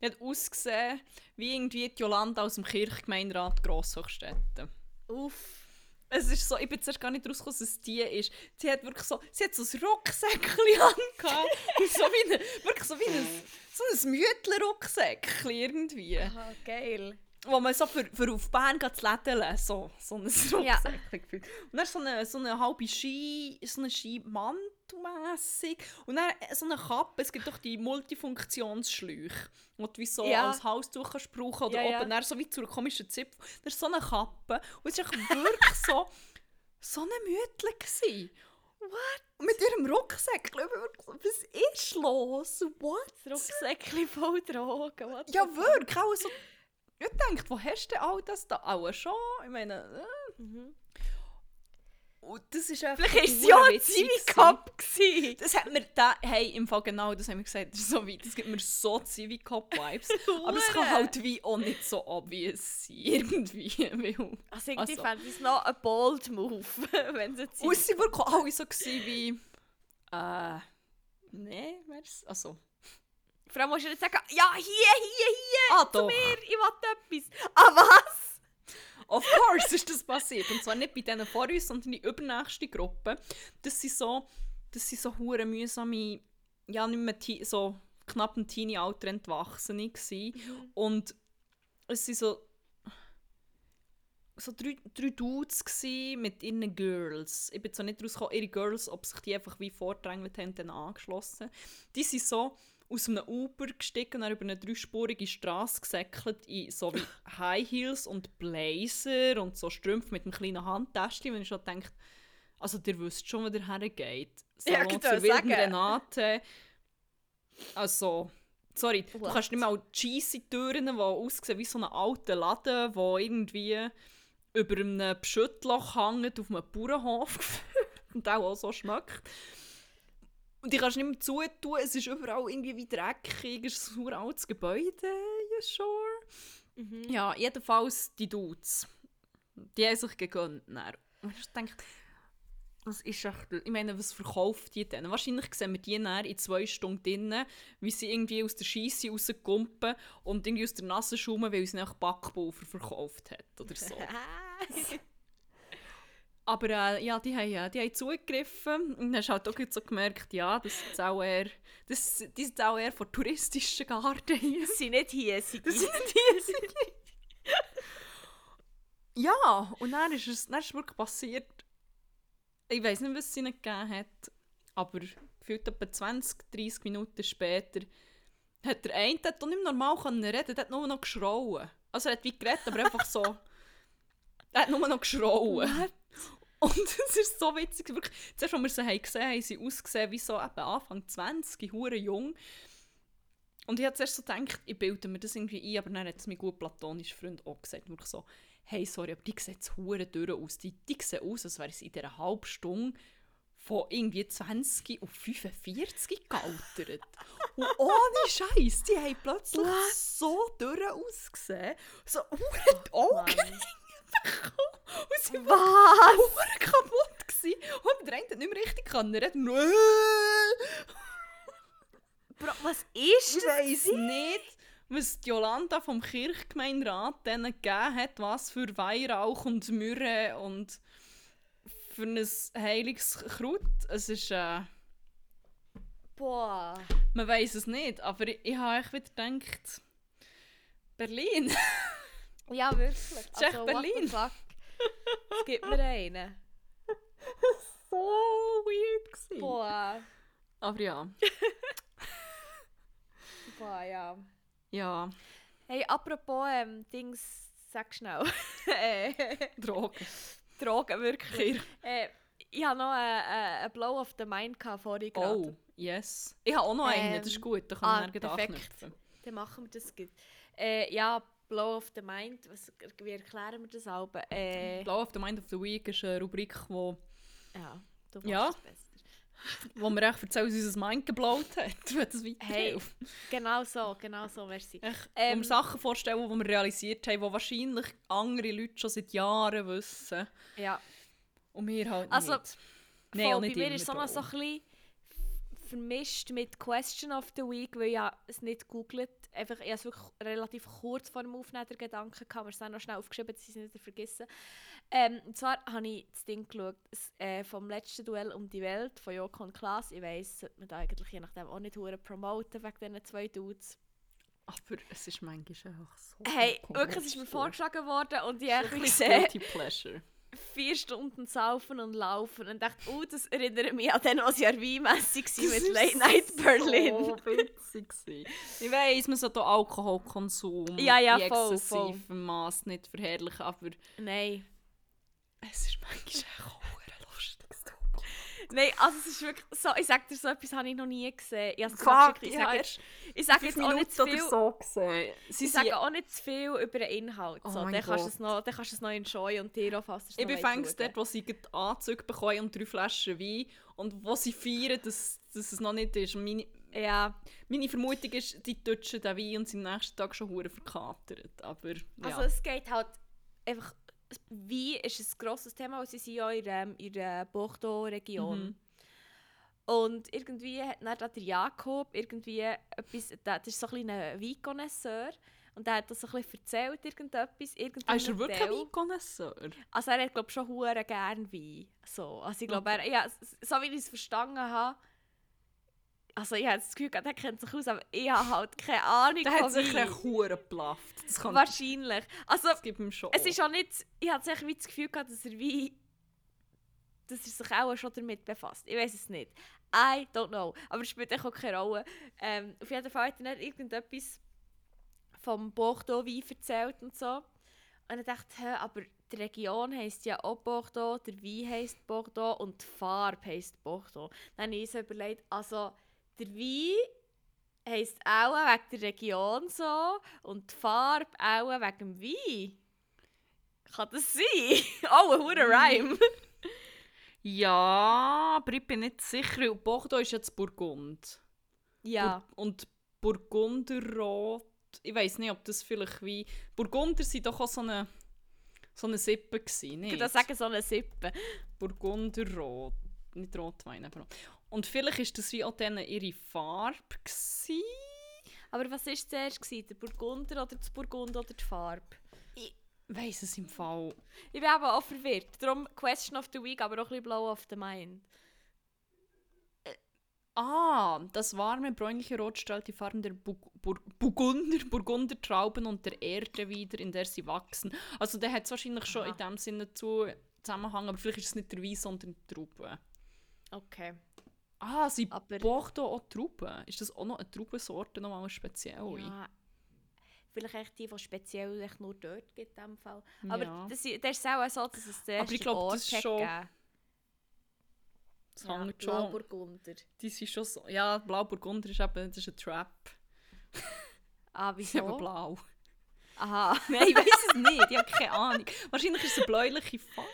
Die hat ausgesehen wie irgendwie die Jolanda aus dem Kirchgemeinderat Grosshochstetten. Uff. Es ist so, ich bin zuerst gar nicht rausgekommen, dass es die ist. Sie hat wirklich so, sie hat so ein Rucksäckchen (laughs) angehabt. so wie eine, wirklich so wie ein, so ein Mütler-Rucksäckchen irgendwie. Ah, geil. Wo man so für, für auf Bern geht zu lädeln, so, so ein (laughs) Ja. Rucksäckchen gefühlt. Und dann so eine, so eine halbe Ski, so eine Skimantelmässig. Und dann so eine Kappe, es gibt doch die Multifunktionsschläuche, die du wie so Ja. als Halstuch kannst brauchen oder Ja, ja. oben dann so wie zu einer komischen Zipfel. Das ist so eine Kappe. Und es war wirklich so, (laughs) so eine gewesen. What? Mit ihrem Rucksack, so, was ist los? What? Das Rucksäckchen voll Drogen. What Ja, wirklich. Auch so, ich denke, wo hast du denn all das da? Auch schon. Ich meine, äh, Mhm. und das ist einfach Vielleicht war es ja ein gewesen. Das hat mir da, hey, im Fall genau, das haben wir gesagt, das, ist so wie, das gibt mir so Civicop-Vibes. (laughs) aber es kann halt wie auch nicht so obvious sein, irgendwie. (laughs) Weil, Also irgendwie Also. fände ich es noch ein bold Move, (laughs) wenn sie und Zivicop... es waren wirklich alle so gewesen wie, äh, nee, wär's, also, Vor allem musst du nicht sagen, ja, hier, hier, hier, ah zu doch, mir, ich will etwas. Ah, was? of course ist das passiert. Und zwar nicht bei denen vor uns, sondern die übernächste Gruppe. Das sind so, das sind so hure mühsame, ja, nicht mehr te- so knapp im Teenie-Alter Entwachsene gsi Und es sind so so drei, drei Dudes mit ihren Girls. Ich bin zwar nicht rausgekommen, ihre Girls, ob sich die einfach wie vordrängelt haben, dann angeschlossen. Die sind so aus einem Uber gestiegen und dann über eine dreispurige Straße gesäckelt in so wie (laughs) High Heels und Blazer und so Strümpfe mit einem kleinen Handtäschchen, wenn ich schon denke, also ihr wisst schon, wo der hergeht. Ja, Salon ich zur wilden. Renate. Also, sorry, du What? kannst nicht mal cheesy Türen, die aussehen wie so ein alter Laden, wo irgendwie über einem Beschüttloch hängt auf einem Bauernhof (laughs) und auch, auch so schmeckt. Und die kannst du nicht mehr zutun, es ist überall irgendwie wie dreckig, es ist ein altes Gebäude, you sure? Mhm. Ja, jedenfalls die Dudes. Die haben sich gegönnt. dann. Und ich denke, was ist echt, ich meine, was verkauft die denn? Wahrscheinlich sehen wir die dann in zwei Stunden drinnen, wie sie irgendwie aus der Scheisse rauskumpen und irgendwie aus der Nase schaumen, weil sie nach Backpulver verkauft hat oder so. (laughs) (laughs) Aber äh, ja, die haben, äh, die haben zugegriffen und dann hast du halt auch so gemerkt, ja, das ist auch eher, das, die sind auch eher von touristischen Garten hier. Das sind nicht hiesige. Das sind nicht die. ja, und dann ist es dann ist wirklich passiert. Ich weiß nicht, was es ihnen gegeben hat, aber gefühlt etwa 20, 30 Minuten später hat der eine der nicht mehr normal reden, der hat nur noch geschrauen. Also er hat wie geredet, aber einfach so. Er hat nur noch geschrauen. What? (laughs) Und es ist so witzig. Wirklich, zuerst, als wir sie haben gesehen haben, haben sie ausgesehen wie so eben Anfang 20, hure jung. Und ich habe zuerst so gedacht, ich bilde mir das irgendwie ein, aber dann hat es mein gut platonischer Freund auch gesagt. Wirklich so, hey, sorry, aber die sehen jetzt hure durch aus. Die, die sehen aus, als wären sie in dieser halben Stunde von irgendwie 20 auf 45 gealtert. Und ohne Scheiß, die haben plötzlich so durch ausgesehen. So hure die Augen. Und sie Was? hure kaputt gewesen. Und der eine hat nicht mehr richtig können reden. Nur- Bro, was ist Ich das? weiss nicht, was die Jolanda vom Kirchgemeinderat denen gegeben hat, was für Weihrauch und Myrrhe und für ein heiliges Kraut. Es ist, äh, Boah. man weiß es nicht, aber ich, ich habe echt wieder gedacht, Berlin. (laughs) Ja, wirklich. echt what Berlin. Es gibt mir einen. so weird. Gewesen. Boah. Aber ja. (laughs) Boah, ja. Ja, Hey, apropos ähm, Dings, sag schnell. (laughs) äh, Drogen. Drogen, wirklich. äh, ich hatte noch einen äh, Blow of the Mind vorhin gerade. Oh, yes. Ich habe auch noch einen, das ist Ähm, gut, da kann ah, ich dann perfekt. anknüpfen. Dann machen wir das gut. Äh, ja, Blow of the Mind, was, wie erklären wir das? Äh, Blow of the Mind of the Week ist eine Rubrik, wo, ja, du Ja. es besser. wo wir echt erzählen, wie unser Mind geblowt hat, wenn das weiterhilft. Hey, genau so, genau so, merci. Wo Ähm, wir Sachen vorstellen, die wir realisiert haben, die wahrscheinlich andere Leute schon seit Jahren wissen. Ja. Und wir halt Also, nicht. Auch bei mir ist es so ein bisschen vermischt mit Question of the Week, weil ich ja es nicht googelt. Einfach, ich habe es wirklich relativ kurz vor dem Aufnehmen der Gedanken gehabt, aber es dann noch schnell aufgeschrieben, dass ich es nicht vergessen. Ähm, und zwar habe ich das Ding geschaut, das, äh, vom letzten Duell um die Welt von Joko und Klaas. Ich weiss, sollte man da eigentlich je nachdem auch nicht hure promoten wegen diesen zwei Dudes. Aber es ist manchmal einfach so. Hey, wirklich, es ist mir vorgeschlagen worden und ich habe ein bisschen Guilty Pleasure. Vier Stunden saufen und laufen und dachte, oh, das erinnert mich an den, was ja Weihmessig war mit Late Night Berlin. so witzig. Ich weiss, man sollte auch Alkoholkonsum Ja, ja, in voll, exzessivem Maß nicht verherrlichen, aber Nein. es ist manchmal auch verdammt lustig. es tut mir leid. Nein, also es ist wirklich so, ich sag dir, so etwas habe ich noch nie gesehen. Ich, Fuck, geschickt. ich ich sage habe jetzt, ich Fünf jetzt auch nicht zu viel, so gesehen. Sie ich sage auch nicht zu viel über den Inhalt. Oh so. mein dann, kannst du Gott. es noch, dann kannst du es noch enjoyen und dir auch fast Ich bin fängst dort, wo sie Anzüge bekommen und drei Flaschen Wein. Und wo sie feiern, dass, dass es noch nicht ist. Meine, Ja, meine Vermutung ist, die touchen den Wein und sind am nächsten Tag schon hure verkatert. Aber ja. also es geht halt einfach, wie ist ein grosses Thema, weil sie sind ja in der, in der Bordeaux-Region. Mhm. Und irgendwie hat dann da der Jakob irgendwie etwas, der, das ist so ein Weinconnoisseur und der hat das so ein bisschen erzählt, irgendetwas, ah, ist er wirklich ein Modell. Weinconnoisseur? Also er hat glaube schon hure gern Wein. So, also ich glaube, er, ja, so wie ich es verstanden habe, also ich habe das Gefühl, gehabt, er kennt sich aus, aber ich habe halt keine Ahnung Der hat sich ein. Das kann Wahrscheinlich. Also das gibt ihm schon. es ist auch nicht, ich hatte wie das Gefühl gehabt, dass er Wein, dass er sich auch schon damit befasst. Ich weiß es nicht. I don't know. Aber es spielt auch keine Rolle. Ähm, auf jeden Fall hat er dann irgendetwas vom Bordeaux Wein erzählt und so. Und ich dachte, aber die Region heisst ja auch Bordeaux, der Wein heisst Bordeaux und die Farbe heisst Bordeaux. Dann habe ich so überlegt, also der Wein heisst auch wegen der Region so und die Farbe auch wegen dem Wein. Kann das sein? (laughs) oh, ein hoher Rhyme. Ja, aber ich bin nicht sicher. weil Bordeaux ist jetzt Burgund. ja. Bur und Burgunderrot, ich weiß nicht, ob das vielleicht wie. Burgunder sind doch auch so eine, so eine Sippe gewesen, Ich nicht? würde sagen, so eine Sippe. Burgunderrot, nicht Rotwein, aber. Und vielleicht ist das wie auch dann ihre Farbe gewesen. Aber was war zuerst? Gewesen? Der Burgunder oder das Burgund oder die Farbe? Weiss es im Fall. Ich bin aber auch verwirrt. Darum Question of the Week, aber auch ein bisschen Blow of the Mind. Ah, das warme bräunliche Rot strahlt die Farben der Bur Burgunder, Burgunder Trauben und der Erde wieder, in der sie wachsen. Also der hat es wahrscheinlich schon Aha. in dem Sinne zu Zusammenhang, aber vielleicht ist es nicht der Wein, sondern die Trauben. Okay. Ah, sie Aber- Bordeaux auch Trauben. Ist das auch noch eine Traubensorte, noch mal speziell? Ja. Vielleicht echt die, die speziell echt nur dort gibt in dem Fall. Aber Ja. das, das ist auch so, dass es zuerst Aber ich den glaub, Ort das ist schon- gegeben. Das Ja, hängt schon. Blauburgunder. Die sind schon so. Ja, Blauburgunder ist eben das ist ein Trap. (laughs) Ah, sind eben wieso? blau. Aha. (laughs) Nein, ich weiß es nicht. Ich habe keine Ahnung. Wahrscheinlich ist es eine bläuliche Farbe.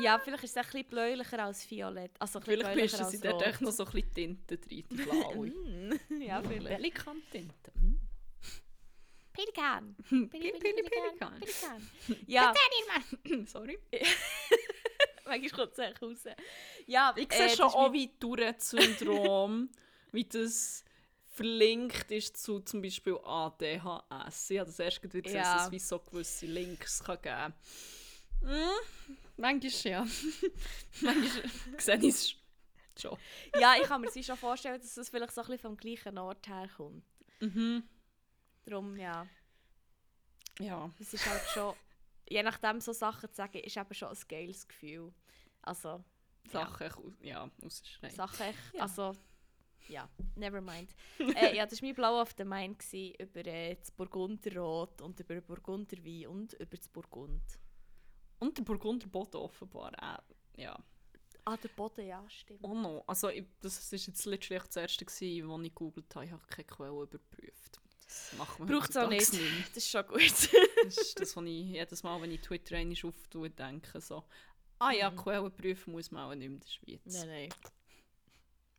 Ja, vielleicht ist es ein bisschen bläulicher als Violett. Also Vielleicht bläulicher sie als dort echt Rot. noch so ein bisschen Tinte drin, die (laughs) blaue. Mm, ja, vielleicht. Pelikan-Tinte. Hm. Pelikan. (laughs) Pili, Pelikan. Pelikan. (laughs) Ja, Sorry. manchmal kommt es echt raus. Ja, Ich äh, sehe das schon auch wie Tourette-Syndrom, wie das verlinkt ist zu zum Beispiel ADHS. Ich habe das erst gerade gesehen, Ja. dass es wie so gewisse Links kann geben kann. Hm, manchmal (laughs) ja. manchmal sehe ich es schon. Ja, ich kann mir sie schon vorstellen, dass es vielleicht so ein bisschen vom gleichen Ort herkommt. Mhm. Darum, ja, Ja. es ist halt schon, je nachdem so Sachen zu sagen, ist eben schon ein geiles Gefühl. Also, Sachen echt aus- ja. Sachen, Ja. also, ja, never mind. äh, ja, das war mein Blau auf der Main gewesen, über äh, das Burgunderrot und über Burgunderwein und über das Burgund. Und der Burgunder Boden offenbar auch. Ja. Ah, der Boden, ja, stimmt. Oh no. Also, ich, das war jetzt literally das erste, gewesen, was ich gegoogelt habe. Ich habe keine Quelle überprüft. Das macht man Braucht es auch heutzutage nicht. (laughs) Das ist schon gut. Das ist das, was ich jedes Mal, wenn ich Twitter einmal auftue, denke so, ah ja, Mhm. Quellen prüfen muss man auch nicht mehr in der Schweiz. nein,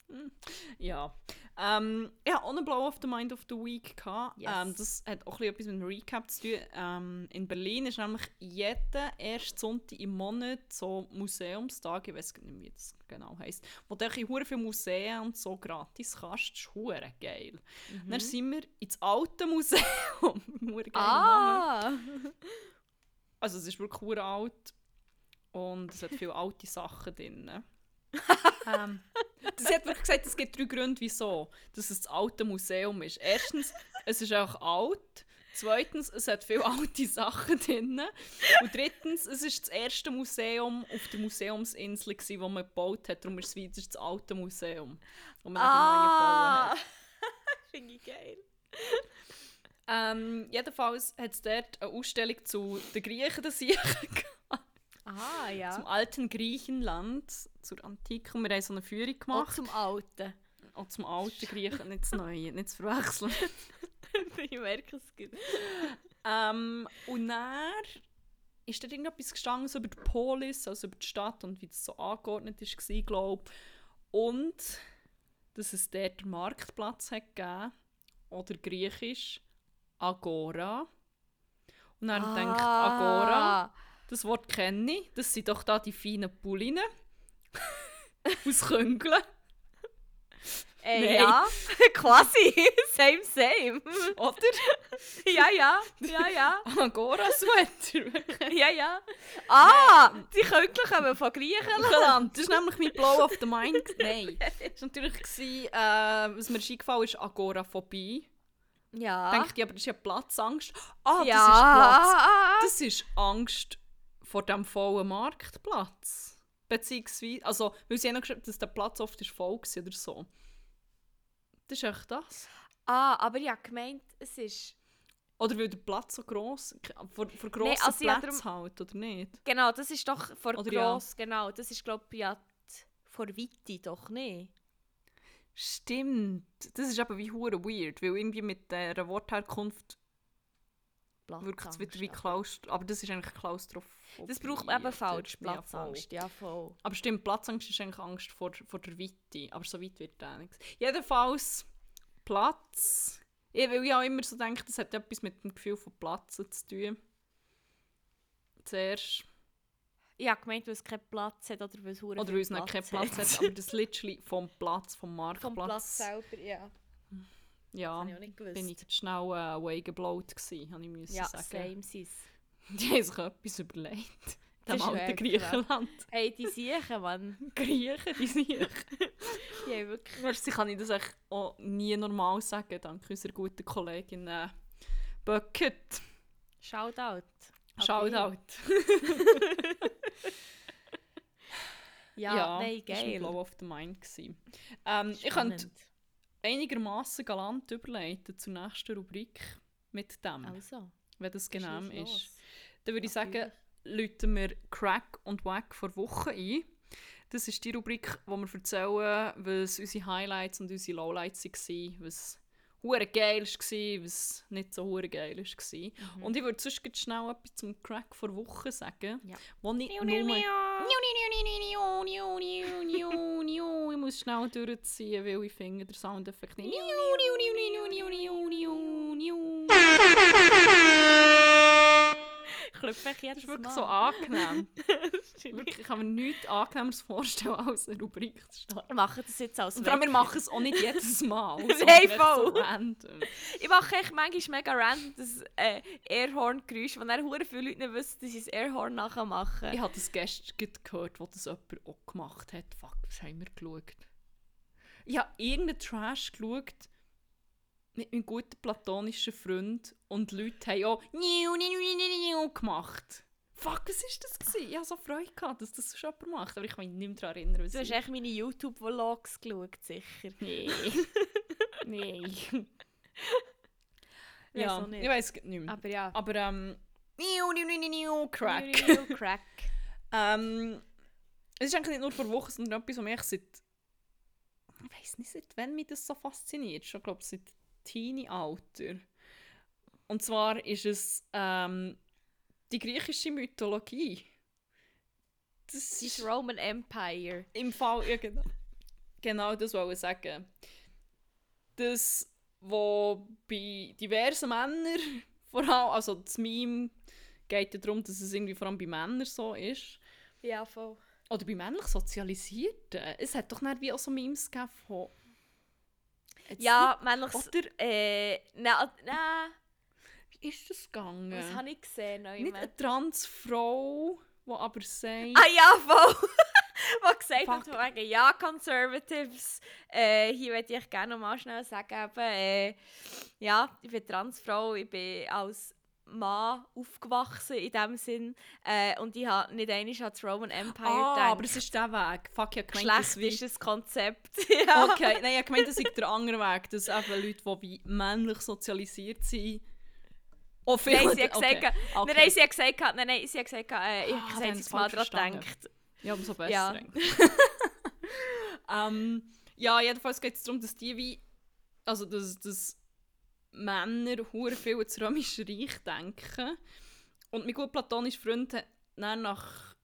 nein. Ja. Ähm, ich hatte auch einen Blow of the Mind of the Week. Gehabt. Yes. Ähm, das hat auch etwas mit dem Recap zu tun. Ähm, in Berlin ist nämlich jeden ersten Sonntag im Monat so Museumstag, ich weiß nicht, wie das genau heisst, wo du hure viele Museen und so gratis kannst. Das ist hure geil. Mhm. Dann sind wir ins alte Museum. (laughs) Ah! Also es ist wirklich hure alt und es hat viele alte Sachen drin. Ähm, sie hat wirklich gesagt, es gibt drei Gründe, wieso dass es das alte Museum ist. Erstens, es ist auch alt. Zweitens, es hat viele (laughs) alte Sachen drin. Und drittens, es ist das erste Museum auf der Museumsinsel, das man gebaut hat. Darum ist es wieder das alte Museum, das man nicht neu gebaut Ah! hat. (laughs) Finde ich geil. Ähm, jedenfalls hat es dort eine Ausstellung zu den Griechen das Jahr (laughs) Ah, ja. zum alten Griechenland, zur Antike. Und wir haben so eine Führung Auch gemacht. zum Alten. Auch zum alten Griechen, nicht das Neue, nicht zu verwechseln. (laughs) ich merke es gut. ähm, und dann ist dort irgendetwas gestanden so über die Polis, also über die Stadt und wie das so angeordnet war, glaube ich. Und dass es dort einen Marktplatz hat gegeben, oder griechisch Agora. Und dann Ah. denkt Agora, das Wort kenne ich, das sind doch da die feinen Pullinen (laughs) aus Köngeln. Äh, Nein. ja, (laughs) quasi. (laughs) same, same. Oder? ja, ja. Ja, ja. Agora-Sweater. Ja, ja. Ah, die Königlichen kommen von Griechenland. Das war nämlich mein Blow of the Mind. Nein. Das war natürlich, gewesen, äh, was mir ist eingefallen ist, Agoraphobie. Ja. Denkt ich, aber das ist ja Platzangst. Ah, ja. das ist Platz. Das ist Angst vor dem vollen Marktplatz. Beziehungsweise, also, weil sie haben noch geschrieben, dass der Platz oft ist voll war oder so. Das ist echt das. Ah, aber ich habe gemeint, es ist... Oder weil der Platz so gross, vor, vor grossen Nee, also ja, Plätzen halt, oder nicht? Genau, das ist doch vor Oder ja. gross, genau. Das ist, glaube ich, ja vor Weite doch nicht. Stimmt. Das ist aber wie hure weird, weil irgendwie mit dieser Wortherkunft wirkt es wieder wie Platzangst, Klaustro... Aber das ist eigentlich Klaustrophobie. Das braucht man eben falsch, Ja, Platzangst. Ja, voll. Aber stimmt, Platzangst ist eigentlich Angst vor, vor der Weite. Aber so weit wird auch nichts. Jedenfalls, Platz. Ich, weil ich auch immer so denke, das hat etwas mit dem Gefühl von Platz zu tun. Zuerst. Ich habe gemeint, weil es keinen Platz hat oder weil es Oder weil es keinen Platz hat, aber das literally vom Platz, vom Marktplatz. Vom Platz selber, ja. Ja, habe ich auch nicht gewusst. bin ich schnell äh, away geblowt gewesen, habe ich müssen Ja, sagen. same sis. (laughs) Die haben sich etwas überlegt. Das Dem alten Griechenland. Hey, die Siechen, Mann. (laughs) Griechen, die sind (laughs) Die haben wirklich... Weißt du, kann ich das echt auch nie normal sagen, dank unserer guten Kollegin äh, Bucket. Shoutout. Shoutout. dich. Ja, nein, das war geil. ein Blow of the Mind. Ähm, ich könnte einigermaßen galant überleiten zur nächsten Rubrik mit dem, Also, wenn das genau ist. Dann würde ich sagen, läuten wir Crack und Wack vor Wochen ein. Das ist die Rubrik, wo wir erzählen, was unsere Highlights und unsere Lowlights waren, was hure geil war, was nicht so hure geil war. Und ich würde sonst schnell etwas zum Crack vor Wochen sagen, Ja. wo nicht nur... Ich muss schnell durchziehen, weil ich finde, der Soundeffekt nicht... Ich klopfe mich Das jedes (laughs) ist wirklich Mal. so angenehm. Wirklich, ich kann mir nichts Angenehmeres vorstellen, als eine Rubrik zu starten. Wir machen das jetzt als Und vor allem, wir machen es auch nicht jedes Mal. (laughs) Nein, voll. So random. Ich mache echt manchmal mega random das äh, Airhorn-Geräusch, wo dann hure viele Leute nicht wissen, dass ich das Airhorn nachher mache. Ich habe das gestern gehört, wo das jemand auch gemacht hat. Fuck, was haben wir geschaut? Ich habe irgendeinen Trash geschaut mit meinem guten platonischen Freund und Leute haben auch «Niu, niu, niu, niu, niu» gemacht. Fuck, was war das? Gewesen? Ich hatte so Freude, gehabt, dass das jemand macht, aber ich kann mich nicht mehr daran erinnern. Du hast echt meine YouTube-Vlogs geschaut, sicher. Nee. (laughs) nee. Ja, ich weiß nicht mehr. Aber ja. Aber, ähm, niu, niu, niu, niu, niu, Crack. New Crack. (laughs) ähm, es ist eigentlich nicht nur vor Wochen, sondern etwas, was mich seit, ich weiß nicht, seit wann mich das so fasziniert. Schon, glaube seit Teenie-Alter. Und zwar ist es ähm, die griechische Mythologie. Das Das Roman Empire. im Fall ja, genau, genau das wollte ich sagen. Das, wo bei diversen Männern, (laughs) vor allem, also das Meme geht ja darum, dass es irgendwie vor allem bei Männern so ist. Ja, voll. Oder bei männlich Sozialisierten. Es hat doch nicht wie auch so Memes gegeben von... Jetzt Ja, männlich. Oder- Äh, nein, nein. nicht- Wie ist das gegangen? Was habe ich gesehen? Noch Nicht eine Transfrau, die aber sagt... Ah ja, voll! Was gesagt hat, Fuck. wegen, ja, Conservatives. Äh, hier möchte ich gerne noch mal schnell sagen, eben, äh, ja, ich bin Transfrau, ich bin als Mann aufgewachsen in dem Sinn. Äh, und ich habe nicht einmal an das Roman Empire ah, gedacht. aber es ist der Weg. Fuck, ich gemeint, wie- ist ein Konzept. (laughs) ja. Okay, nein, ich gemeint, das ist der andere Weg, dass eben Leute, die wie männlich sozialisiert sind, viel... Nein, sie hat gesagt, okay. nein, nein, sie hat gesagt, nein, nein, sie hat gesagt, äh, ich Ah, habe hab's einziges Mal daran gedacht. Ja, umso besser. Ja. (laughs) ähm, ja, jedenfalls geht es darum, dass die wie... Also, dass, dass Männer hure viel ans Römische Reich denken. Und mein gut platonischer Freund hat nach,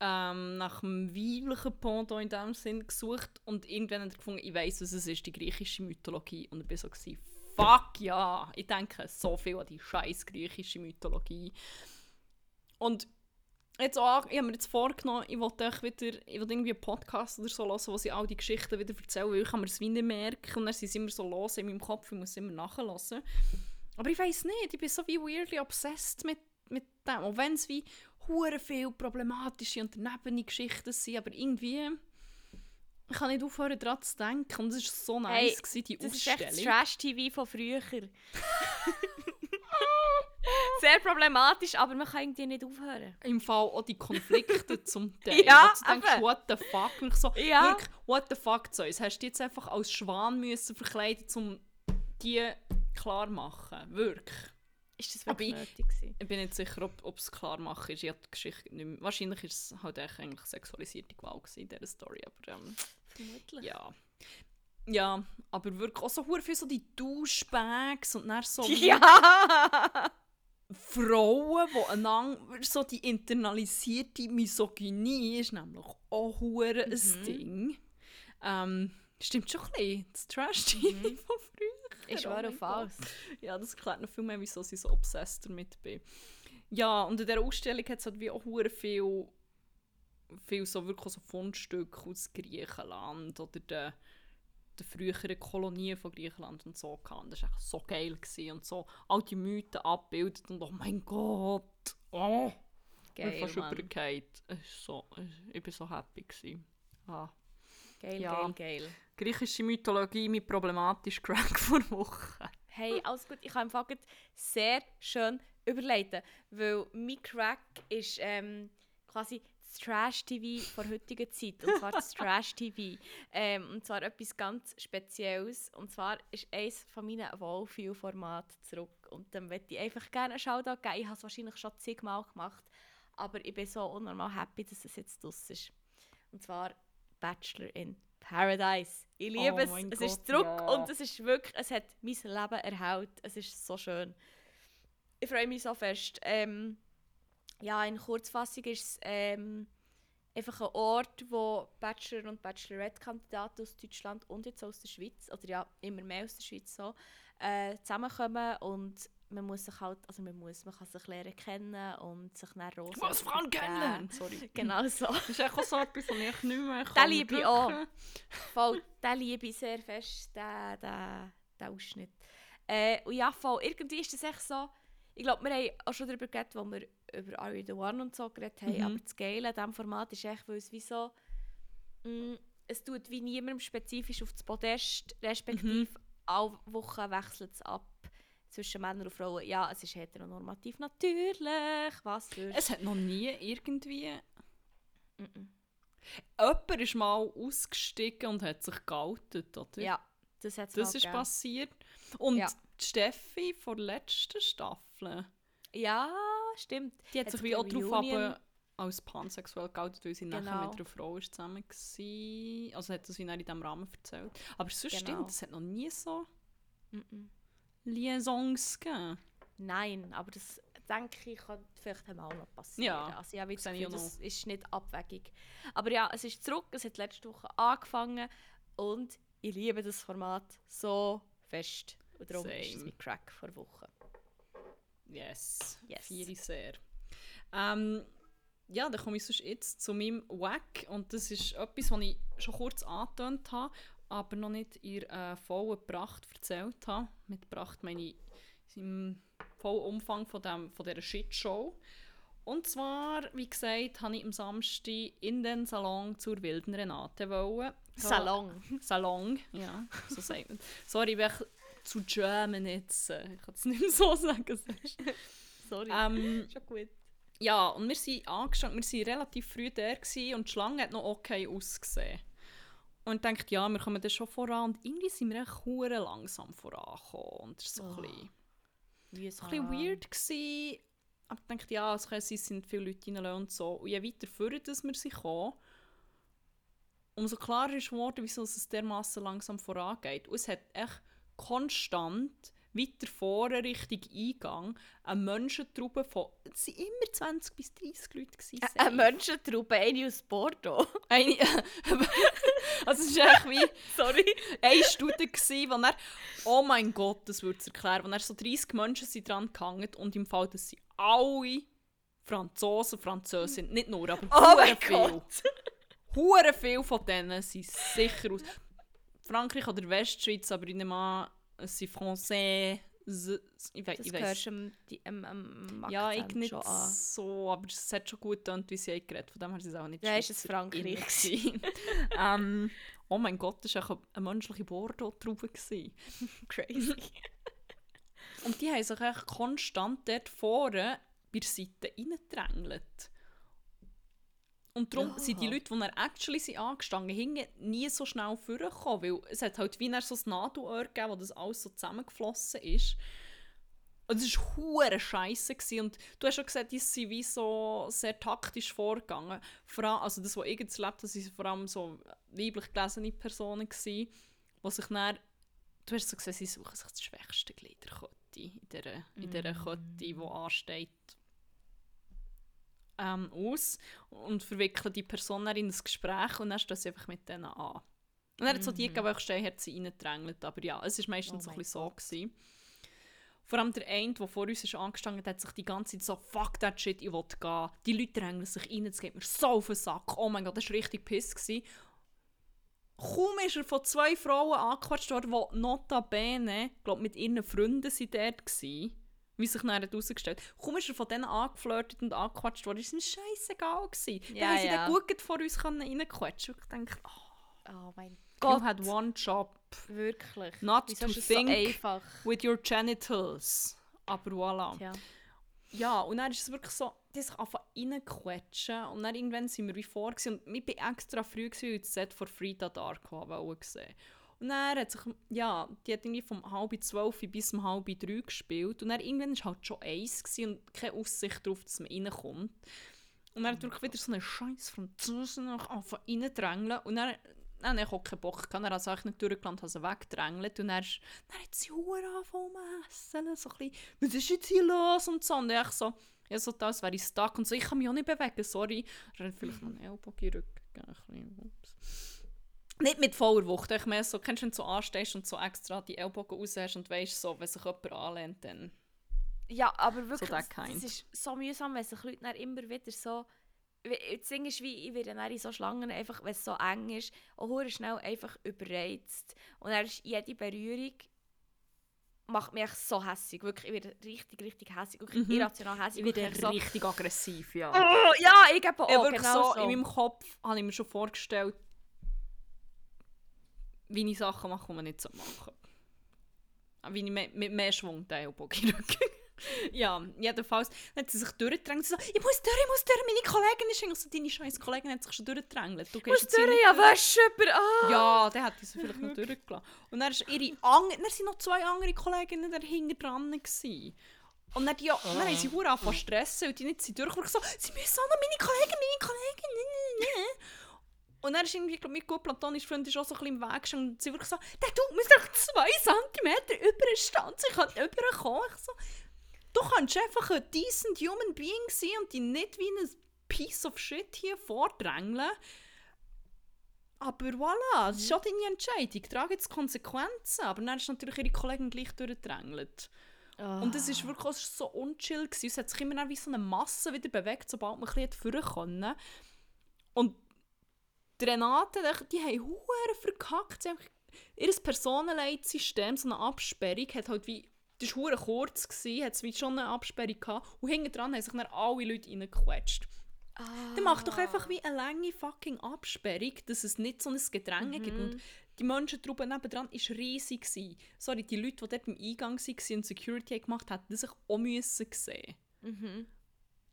ähm, nach dem weiblichen Pendant in dem Sinn gesucht und irgendwann hat er gefunden, ich weiss, was es ist, die griechische Mythologie. Und ich war so, gewesen, fuck ja! Ich denke so viel an die scheiß griechische Mythologie. Und jetzt auch, ich habe mir jetzt vorgenommen, ich wollte euch wieder, ich wollte irgendwie einen Podcast oder so hören, wo sie all die Geschichten wieder erzählen, weil ich kann mir das wie nicht merken und dann sind sie immer so los in meinem Kopf, ich muss immer nachhören. Aber ich weiß nicht, ich bin so wie weirdly obsessed mit, mit dem, auch wenn es wie hure viel problematische und danebene Geschichten sind, aber irgendwie ich kann nicht aufhören daran zu denken und es war so nice, Hey, gewesen, die Das ist echt das Ausstellung. Trash-TV von früher. (laughs) (laughs) Sehr problematisch, aber man kann irgendwie nicht aufhören. Im Fall auch die Konflikte (laughs) zum Teil. Ja, du denkst, eben. what the fuck? Und ich so, Ja. wirklich, what the fuck, Zeus? Hast du jetzt einfach als Schwan müssen verkleiden, um die klar machen? Wirklich? Ist das Aber wirklich ich- nötig gewesen? Ich bin nicht sicher, ob es klar machen ist. Ich habe die Geschichte nicht mehr. Wahrscheinlich ist es halt eigentlich sexualisierte Gewalt in dieser Story. Aber ähm, Vermutlich. ja. Ja, aber wirklich auch so viel so die Duschbags und dann so (laughs) Ja! Frauen, die einander so die internalisierte Misogynie ist nämlich auch hure Mhm. ein Ding. Ähm, stimmt schon ein bisschen. Das Trash-TV (laughs) von früher. Ich Oh schwöre mein auf Gott. alles. Ja, das erklärt noch viel mehr, wieso ich so obsessed damit bin. Ja, und in dieser Ausstellung hat es halt wie auch viel, viel so wirklich so Fundstücke aus Griechenland oder der, der früheren Kolonien von Griechenland und so gehabt. Das war echt so geil gewesen und so alte Mythen abgebildet und oh mein Gott, oh, Geil, ich fast ist so, ich bin so happy gewesen. Ah. Geil, Ja. geil, geil. Griechische Mythologie mit problematisch (laughs) Crack vor Wochen. Hey, alles gut. Ich Fall grad sehr schön überleiten, weil mein Crack ist ähm, quasi das Trash-TV der heutigen Zeit. Und zwar das (laughs) Trash-TV. Ähm, und zwar etwas ganz Spezielles. Und zwar ist eines von meinen Wohlfühlformaten zurück. Und dann möchte ich einfach gerne einen Shoutout geben. Ich habe es wahrscheinlich schon zigmal gemacht. Aber ich bin so unnormal happy, dass es jetzt draus ist. Und zwar Bachelor in Paradise. Ich liebe Oh es. Es Gott, ist zurück ja. und es ist wirklich, es hat mein Leben erhellt. Es ist so schön. Ich freue mich so fest. Ähm, ja, in Kurzfassung ist es ähm, einfach ein Ort, wo Bachelor- und Bachelorette-Kandidaten aus Deutschland und jetzt aus der Schweiz, oder ja, immer mehr aus der Schweiz so, äh, zusammenkommen und man muss sich halt, also man muss, man kann sich lernen kennen und sich dann rosa Was Frauen vergeben. kennenlernen? Sorry. (laughs) Genau so. Das ist echt auch so etwas, was ich nicht mehr kann Den liebe ich auch. Voll, den liebe ich sehr fest, den, den, den Ausschnitt. Äh, und ja, voll, irgendwie ist das echt so, ich glaube, wir haben auch schon darüber geredet, wo wir über Are You The One und so geredet haben, Mhm. aber das Geile an diesem Format ist echt, weil es wie so, mh, es tut wie niemandem spezifisch auf das Podest, respektive Mhm. alle Wochen wechselt es ab. zwischen Männern und Frauen. Ja, es ist heteronormativ, natürlich. Was für... Es hat noch nie irgendwie... Mm-mm. Jemand ist mal ausgestiegen und hat sich geoutet, oder? Ja, das hat Das ist passiert. Und Ja. Steffi von der letzten Staffel, Ja, stimmt. die hat sich wie auch darauf aber als pansexuell geoutet, weil sie nachher Genau. mit einer Frau ist zusammen war. Also hat das wie in diesem Rahmen erzählt. Aber sonst Genau. stimmt, es hat noch nie so Mm-mm. Liaisons gegeben. Nein, aber das denke ich, kann vielleicht einmal noch passieren. Ja, also ich habe das Gefühl, auch das ist nicht abwegig. Aber ja, es ist zurück, es hat letzte Woche angefangen und ich liebe das Format so fest. Und darum ist es Same. mein Crack vor Woche. Yes, Yes. ich sehr. Ähm, ja, dann komme ich sonst jetzt zu meinem Wack und das ist etwas, was ich schon kurz angetönt habe, aber noch nicht in äh, vollen Pracht erzählt habe. Mit Pracht meine ich im vollen Umfang von, dem, von dieser Shitshow. Und zwar, wie gesagt, habe ich am Samstag in den Salon zur wilden Renate wollen. Salon. Salon, ja, so sagt man. Sorry, ich bin zu German jetzt. äh, Ich kann es (laughs) nicht mehr so sagen. Sorry. ähm, (laughs) Schon gut. ja, und wir sind angestanden, wir waren relativ früh da und die Schlange hat noch okay ausgesehen. Und ich dachte, ja, wir kommen dann schon voran. Und irgendwie sind wir echt hure langsam vorangekommen. Und das war so Oh. ein bisschen, Mühsam. ein bisschen weird. Gewesen. Aber ich dachte, ja, es kann sein, es sind viele Leute reinlassen und so. Und je weiter vorne dass wir sind gekommen, umso klarer ist geworden, wieso es dermaßen langsam vorangeht. Und es hat echt konstant weiter vorne Richtung Eingang eine Menschentruppe von, es waren immer 20 bis 30 Leute. Gewesen, Ä- safe. Eine Menschentruppe, eine aus Porto. (laughs) Eine, (laughs) also es war echt wie (laughs) Sorry. eine Stunde, gewesen, wo er, oh mein Gott, das würde es erklären, wo er so 30 Menschen sind dran gehangen und im Fall, dass sie alle Franzosen, Französinnen, nicht nur, aber Oh mein viel. Gott. Hure viel von denen sind sicher aus Frankreich oder Westschweiz, aber ich nehme an, es sind Français. Ich, we Das ich am, die, am, am Ja, ich nicht so, aber es hat schon gut getan, wie sie geredet Von dem her ist es auch nicht Ja, ist es Frankreich (laughs) ähm, oh mein Gott, das war auch eine menschliche Bordeaux-Traube. gewesen. (laughs) (laughs) Crazy. Und die haben sich echt konstant dort vorne bei der Seite reingedrängelt. Und darum sind die Ja. Leute, die dann actually sind angestanden hingen nie so schnell vorgekommen, weil es hat halt wie so ein Nadelöhr gegeben, wo das alles so zusammengeflossen ist. Und es war hure scheiße. Und du hast schon gesagt, die sind wie so sehr taktisch vorgegangen. Vor allem, also das, was ich jetzt erlebt habe, sind vor allem so weiblich gelesene Personen gewesen, die sich dann, du hast so gesagt, sie suchen sich das schwächste Glied der Kette, in dieser, in dieser Mm. Kette, die ansteht, ähm, aus und verwickeln die Person in ein Gespräch und dann stehen sie einfach mit denen an. Und dann hat so die gegeben, die stehen, hat sie reingedrängelt. Aber ja, es war meistens Mhm. Oh so ein so. Gewesen. Vor allem der eine, der vor uns ist angestanden hat, hat sich die ganze Zeit so «Fuck that shit, ich will gehen». Die Leute drängen sich rein, es geht mir so auf den Sack. Oh mein Gott, das war richtig piss. Gewesen. Kaum ist er von zwei Frauen angequatscht worden, die notabene, glaub, mit ihren Freunden sind dort waren, wie sich dann herausgestellt hat. Kaum ist er von denen angeflirtet und angequatscht worden, ist ihm scheißegal gewesen. Ja, dann haben sie ja. dann gut vor uns können reinquatschen Und ich dachte, oh, Oh mein you Gott. had one job. Wirklich. Not Wieso to think so with your genitals. Aber voilà. Tja. Ja, und dann ist es wirklich so, die sich einfach reinquetschen und dann irgendwann sind wir wie vor gewesen. und ich bin extra früh gewesen, weil ich das Set von Frida Darko wollte sehen. Und dann hat sich, ja, die hat irgendwie vom halb zwölf bis um halb drei gespielt und dann irgendwann war halt schon eins und keine Aussicht darauf, dass man reinkommt. Und dann hat wirklich wieder so eine scheiß Französin noch einfach reindrängeln und dann dann habe ich auch keinen Bock gehabt. Dann hat eigentlich nicht durchgelandet, hat sie weggedrängelt. Und dann, dann hat sie Huren angefangen zu essen. So ein bisschen, was ist jetzt hier los? Und so. Und ich so, ja, so das wäre ich stuck. Und so, ich kann mich auch nicht bewegen, sorry. Hat vielleicht noch einen Ellbogen Rücken ein bisschen, ups. Nicht mit voller Wucht. Ich meine, so, kennst du, wenn du so anstehst und so extra die Ellbogen raus hast und weißt so, wenn sich jemand anlehnt, dann... Ja, aber wirklich, kind. das ist so mühsam, wenn sich Leute immer wieder so... Das Ding ist, wie, ich werde dann in so Schlangen einfach, wenn es so eng ist, auch schnell einfach überreizt. Und dann ist jede Berührung macht mich so hässig. Wirklich, ich werde richtig, richtig hässig. Wirklich Mhm. irrational hässig. Ich werde so, richtig aggressiv, ja. oh, ja, ich gebe auch, Ja, genau so, so. in meinem Kopf habe ich mir schon vorgestellt, wie ich Sachen mache, die man nicht so machen wie ich mit, mit mehr Schwung den Ellbogen (laughs) rücken. ja, jedenfalls dann hat sie sich durchgedrängt. Sie so, ich muss durch, ich muss durch, meine Kollegin ist also deine scheiß Kollegin hat sich schon durchgedrängt. Du Ich muss durch, ja, Wäsche über. Ah. Ja, dann hat sie vielleicht noch durchgelassen. Und dann, ist ihre Ang dann sind noch zwei andere Kolleginnen dahinter dran. Gewesen. Und dann, die, dann haben sie hure angefangen zu stressen und die nicht sind durch. so, sie müssen auch noch meine Kollegin, meine Kollegin. Ne, ne, ne.» Und dann ist irgendwie, glaub, mein gut platonischer Freund ist auch so ein bisschen im Weg gestanden und sie wirklich so, der du musst doch zwei Zentimeter über den Stand, ich kann überkommen. Ich so, du kannst einfach ein decent human being sein und dich nicht wie ein piece of shit hier vordrängeln. Aber voilà, das ist schon deine Entscheidung. Trage jetzt Konsequenzen. Aber dann ist natürlich ihre Kollegin gleich durchgedrängelt. Und es war wirklich auch so unchill. Gewesen. Es hat sich immer wie so eine Masse wieder bewegt, sobald man ein bisschen vorne konnte. Und die Renate, die, die haben hure verkackt. Sie haben ihr Personenleitsystem, so eine Absperrung, hat halt wie, das war kurz, gewesen, hat es wie schon eine Absperrung gehabt. Und hinten dran haben sich dann alle Leute reingequetscht. Ah. Dann mach doch einfach wie eine lange fucking Absperrung, dass es nicht so ein Gedränge gibt. Und die Menschentraube nebendran war riesig. Gewesen. Sorry, die Leute, die dort im Eingang waren und Security gemacht haben, hätten sich auch müssen sehen Mhm.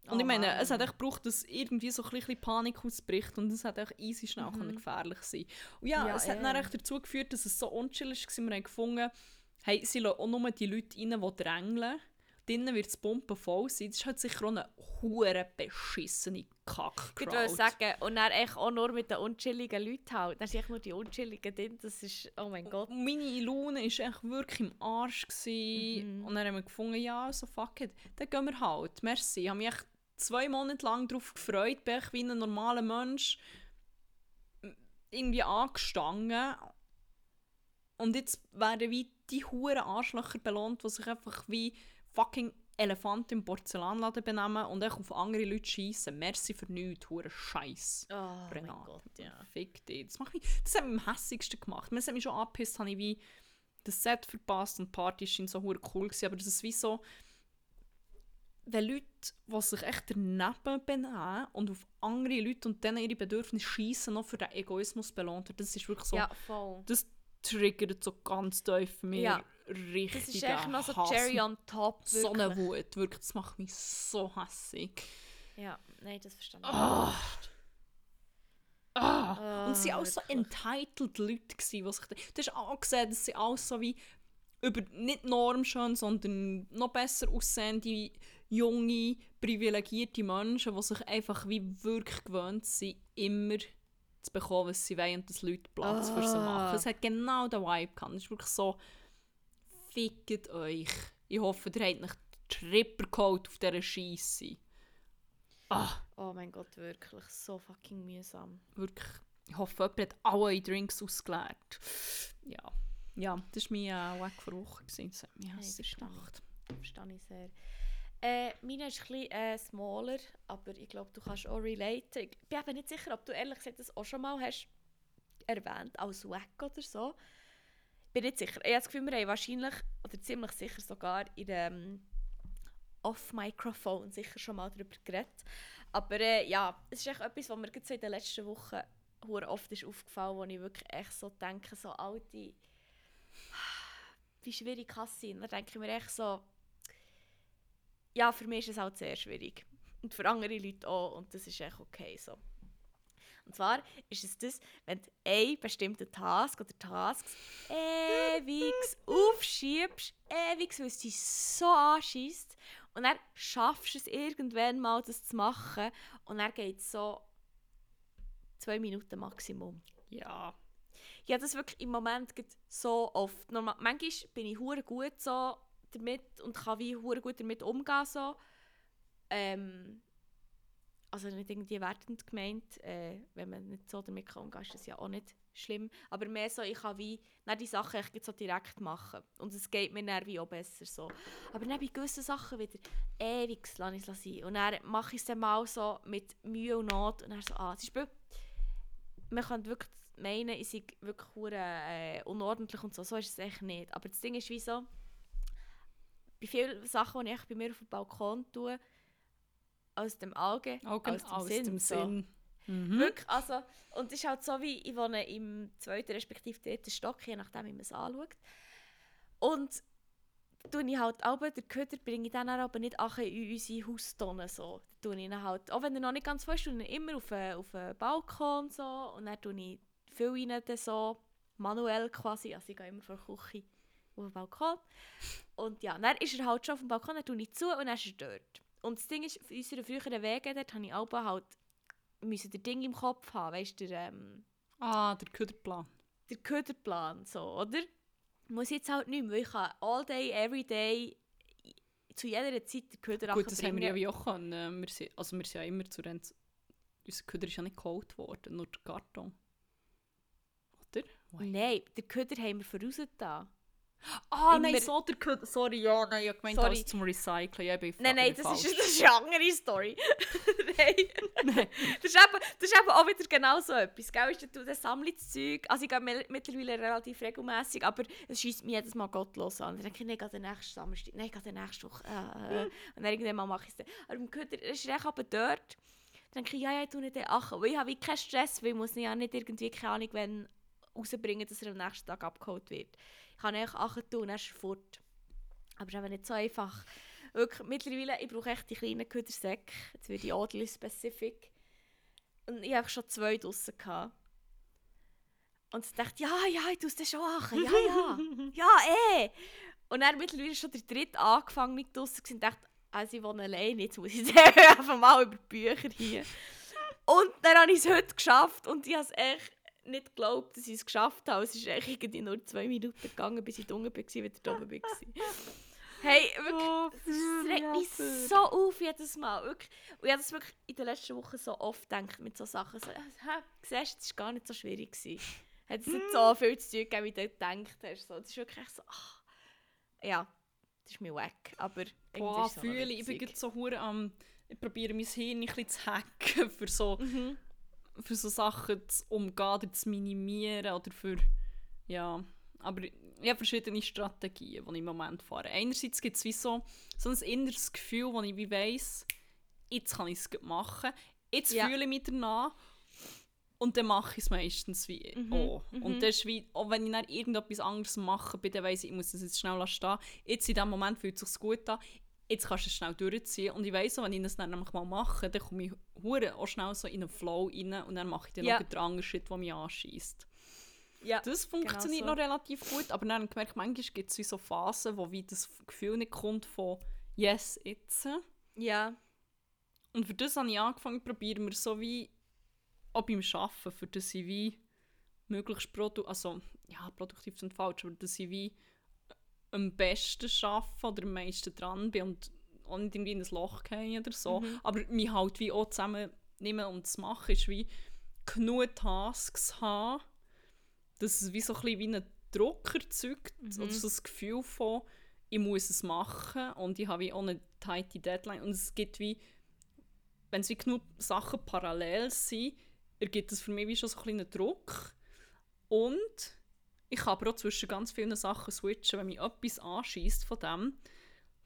Und Oh ich meine, es hat echt gebraucht, dass irgendwie so ein bisschen Panik ausbricht und es hat echt easy schnell können gefährlich sein Und ja, Ja, es hat dann echt dazu geführt, dass es so unchill war. Wir haben gefunden, hey, sie lassen auch nur die Leute rein, die drängeln. Drinnen wird es Pumpen voll sein. Das ist halt sicher auch eine hure beschissene kack Ich würde sagen, und dann echt auch nur mit den unchilligen Leuten halt. Dann sind nur die unchilligen drin. Das ist, oh mein Gott. Meine Laune war echt wirklich im Arsch. Mhm. Und dann haben wir gefunden, ja, so fuck it, dann gehen wir halt. Merci. Ich habe mich echt zwei Monate lang darauf gefreut, bin ich wie ein normaler Mensch irgendwie angestanden. Und jetzt werden wie die huren Arschlöcher belohnt, die sich einfach wie fucking Elefanten im Porzellanladen benehmen und echt auf andere Leute schießen. Merci für nichts, hure Scheiß. Oh mein. Gott, ja. Fick dich. Das, macht mich, das hat mich am hässigsten gemacht. Das hat mich schon angepisst, habe ich wie das Set verpasst und die Party schien so hure cool gewesen, aber das ist wie so wenn Leute, die sich echt daneben benehmen und auf andere Leute und denen ihre Bedürfnisse schießen, noch für den Egoismus belohnt wird, das ist wirklich so, Ja, voll. das triggert so ganz tief für mich Ja. Richtig Das ist echt noch so Cherry on top. so Wirklich. eine Wut, wirklich, das macht mich so hässig. Ja, nein, das verstehe ich Ah. nicht. Ah. Und es waren auch so entitled Leute, gewesen, die sich... Du hast auch gesehen, dass sie alles so wie über nicht normschön, sondern noch besser aussehende, junge, privilegierte Menschen, die sich einfach wie wirklich gewöhnt sind, immer zu bekommen, was sie wollen und dass Leute Platz für sie Ah. machen. Es hat genau den Vibe gehabt. Es ist wirklich so, fickt euch. Ich hoffe, ihr habt nicht Trippercode auf dieser Scheisse. Ah. Oh mein Gott, wirklich. So fucking mühsam. wirklich, ich hoffe, jemand hat alle eure Drinks ausgeleert. Ja, ja das war mein äh, Weg vor Woche. gewesen. Das hat mich hässlich verstehe ich. gemacht. Verstehe ich sehr. Äh, meine ist ein bisschen äh, smaller, aber ich glaube, du kannst auch relate. Ich bin eben nicht sicher, ob du ehrlich gesagt das auch schon mal hast erwähnt, als Wack oder so. Bin nicht sicher. Ich habe das Gefühl, wir haben wahrscheinlich, oder ziemlich sicher sogar, in dem Off-Microphone sicher schon mal darüber geredet. Aber äh, ja, es ist echt etwas, was mir in den letzten Wochen oft ist aufgefallen, wo ich wirklich echt so denke, so alte, wie schwierig kann es sein? Dann denke ich mir echt so, ja, für mich ist es halt sehr schwierig. Und für andere Leute auch. Und das ist echt okay so. Und zwar ist es das, wenn du einen bestimmten Task oder Tasks ewig aufschiebst, ewig, weil es dich so anschießt und dann schaffst du es irgendwann mal, das zu machen und dann geht es so zwei Minuten Maximum. Ja, Ja, das wirklich im Moment so oft. Normal, manchmal bin ich hure gut so damit und kann wie hure gut damit umgehen so. Ähm, also nicht irgendwie wertend gemeint, äh, wenn man nicht so damit kann umgehen, ist das ja auch nicht schlimm. Aber mehr so, ich kann wie dann die Sachen echt so direkt machen und es geht mir dann wie auch besser so. Aber dann bei gewissen Sachen wieder ewig lasse ich es sein. Und dann mache ich es dann mal so mit Mühe und Not und dann so, ah, zum Beispiel, man könnte wirklich meinen, ich sei wirklich hure, äh, unordentlich und so. So ist es echt nicht. Aber das Ding ist wie so, bei vielen Sachen, die ich bei mir auf dem Balkon tue, aus dem Auge, Augen aus dem aus Sinn. dem so. Sinn. Mhm. Wirklich, also, und es ist halt so wie, ich wohne im zweiten respektive dritten Stock, je nachdem, wie man es anschaut. Und tue ich halt aber, den Köder bringe ich dann aber nicht ach in unsere Haustonne so. Da tue ich ihn halt, auch wenn er noch nicht ganz voll ist, tue ich immer auf den, auf den Balkon so und dann tue ich viel rein dann so, manuell quasi, also ich gehe immer von der Küche auf den Balkon und ja, dann ist er halt schon auf dem Balkon, dann tue ich zu und dann ist er dort. Und das Ding ist, auf unseren früheren Wegen, dort habe ich auch halt müssen der Ding im Kopf haben, weißt du, der, ähm, Ah, der Köderplan. der Köderplan, so, oder? Muss jetzt halt nicht mehr, weil ich kann all day, every day, zu jeder Zeit den Köder Gut, das haben wir ja bringen. auch können. Wir sind, also wir sind ja immer zu Renz... Unser Köder ist ja nicht geholt worden, nur der Karton. Oder? Wait. Nein, den Köder haben wir voraus da. Ah, nein, so der Köder... Sorry, ja, nein, ich gemeint Sorry. alles zum Recyceln. Ja, ich Nein, nein, das ist, das ist eine (laughs) andere Story. (laughs) nein. Nein. Das ist, eben, das ist eben auch wieder genau so etwas. Gell? Ist, du das Sammlungszeug, also ich gehe mi- mittlerweile relativ regelmäßig, aber es schießt mich jedes Mal gottlos an. Dann denke ich, nein, ich gehe den nächsten Samstag, nein, ich gehe den nächsten Woche. Äh, äh. (laughs) Und dann irgendwann mal mache ich es dann. Aber im Köder ist recht aber dort. Dann denke ich, ja, ja, ich tue nicht den Achen. Weil ich habe keinen Stress, weil ich muss ja nicht irgendwie, keine Ahnung, wenn rausbringen, dass er am nächsten Tag abgeholt wird. Ich kann einfach Achen tun und dann ist er fort. Aber es ist eben nicht so einfach. Wirklich, mittlerweile, ich brauche echt die kleinen Ködersäcke. Jetzt wird die Oddly Specific. Und ich hatte schon zwei draussen. Gehabt. Und ich dachte, ja, ja, ich tue es schon machen. Ja, ja. (laughs) ja, eh. Und dann mittlerweile schon der dritte angefangen mit draussen und dachte, also ich wohne alleine, jetzt muss ich (laughs) einfach mal über die Bücher hier. Und dann habe ich es heute geschafft und ich habe es echt nicht geglaubt, dass ich es geschafft habe. Es ist irgendwie nur zwei Minuten gegangen, bis ich da unten war, wieder oben war. Hey, wirklich, Oh, es regt mich so auf jedes Mal. Wirklich. Und ich habe das wirklich in den letzten Wochen so oft gedacht mit so Sachen. So, hä, siehst du, es war gar nicht so schwierig. Gewesen. Hat es nicht so viel zu tun gegeben, wie du gedacht hast. So, das ist wirklich so, ach, ja, das ist mir wack. Aber irgendwie Boah, fühle ich. Ich bin gerade so hure am... Ich probiere mein Hirn ein bisschen zu hacken für so, Mhm. Für so Sachen zu umgehen oder zu minimieren oder für... Ja, aber ich habe verschiedene Strategien, die ich im Moment fahre. Einerseits gibt es wie so, so ein inneres Gefühl, wo ich wie weiss, jetzt kann ich es gut machen, jetzt Ja. fühle ich mich danach und dann mache ich es meistens wie Mhm, auch. mhm. Und das ist wie, auch wenn ich dann irgendetwas anderes mache, dann weiss ich, ich muss das jetzt schnell lassen stehen. Jetzt in diesem Moment fühlt es sich gut an, jetzt kannst du es schnell durchziehen. Und ich weiss auch, wenn ich das dann nämlich mal mache, dann komme ich hure auch schnell so in einen Flow rein und dann mache ich dann Ja. noch den anderen Schritt, der mich anschießt. Ja. Das funktioniert Genau so. noch relativ gut, aber dann habe ich gemerkt, manchmal gibt es so Phasen, wo wie das Gefühl nicht kommt von «Yes, jetzt». Ja. Und für das habe ich angefangen, probieren wir so wie auch beim Arbeiten, für das ich wie möglichst produ also ja, produktiv sind falsch, aber dass ich wie am besten arbeite oder am meisten dran bin und auch nicht irgendwie in ein Loch gehe oder so. Mhm. Aber mich halt wie auch zusammennehmen und zu machen, ist wie genug Tasks haben, dass es wie so ein bisschen wie einen Druck erzeugt, Mhm. oder so das Gefühl von, ich muss es machen und ich habe wie auch eine tighte Deadline und es gibt wie, wenn es wie genug Sachen parallel sind, ergibt es für mich wie schon so ein bisschen einen Druck und ich kann aber auch zwischen ganz vielen Sachen switchen, wenn mich etwas anschießt von dem,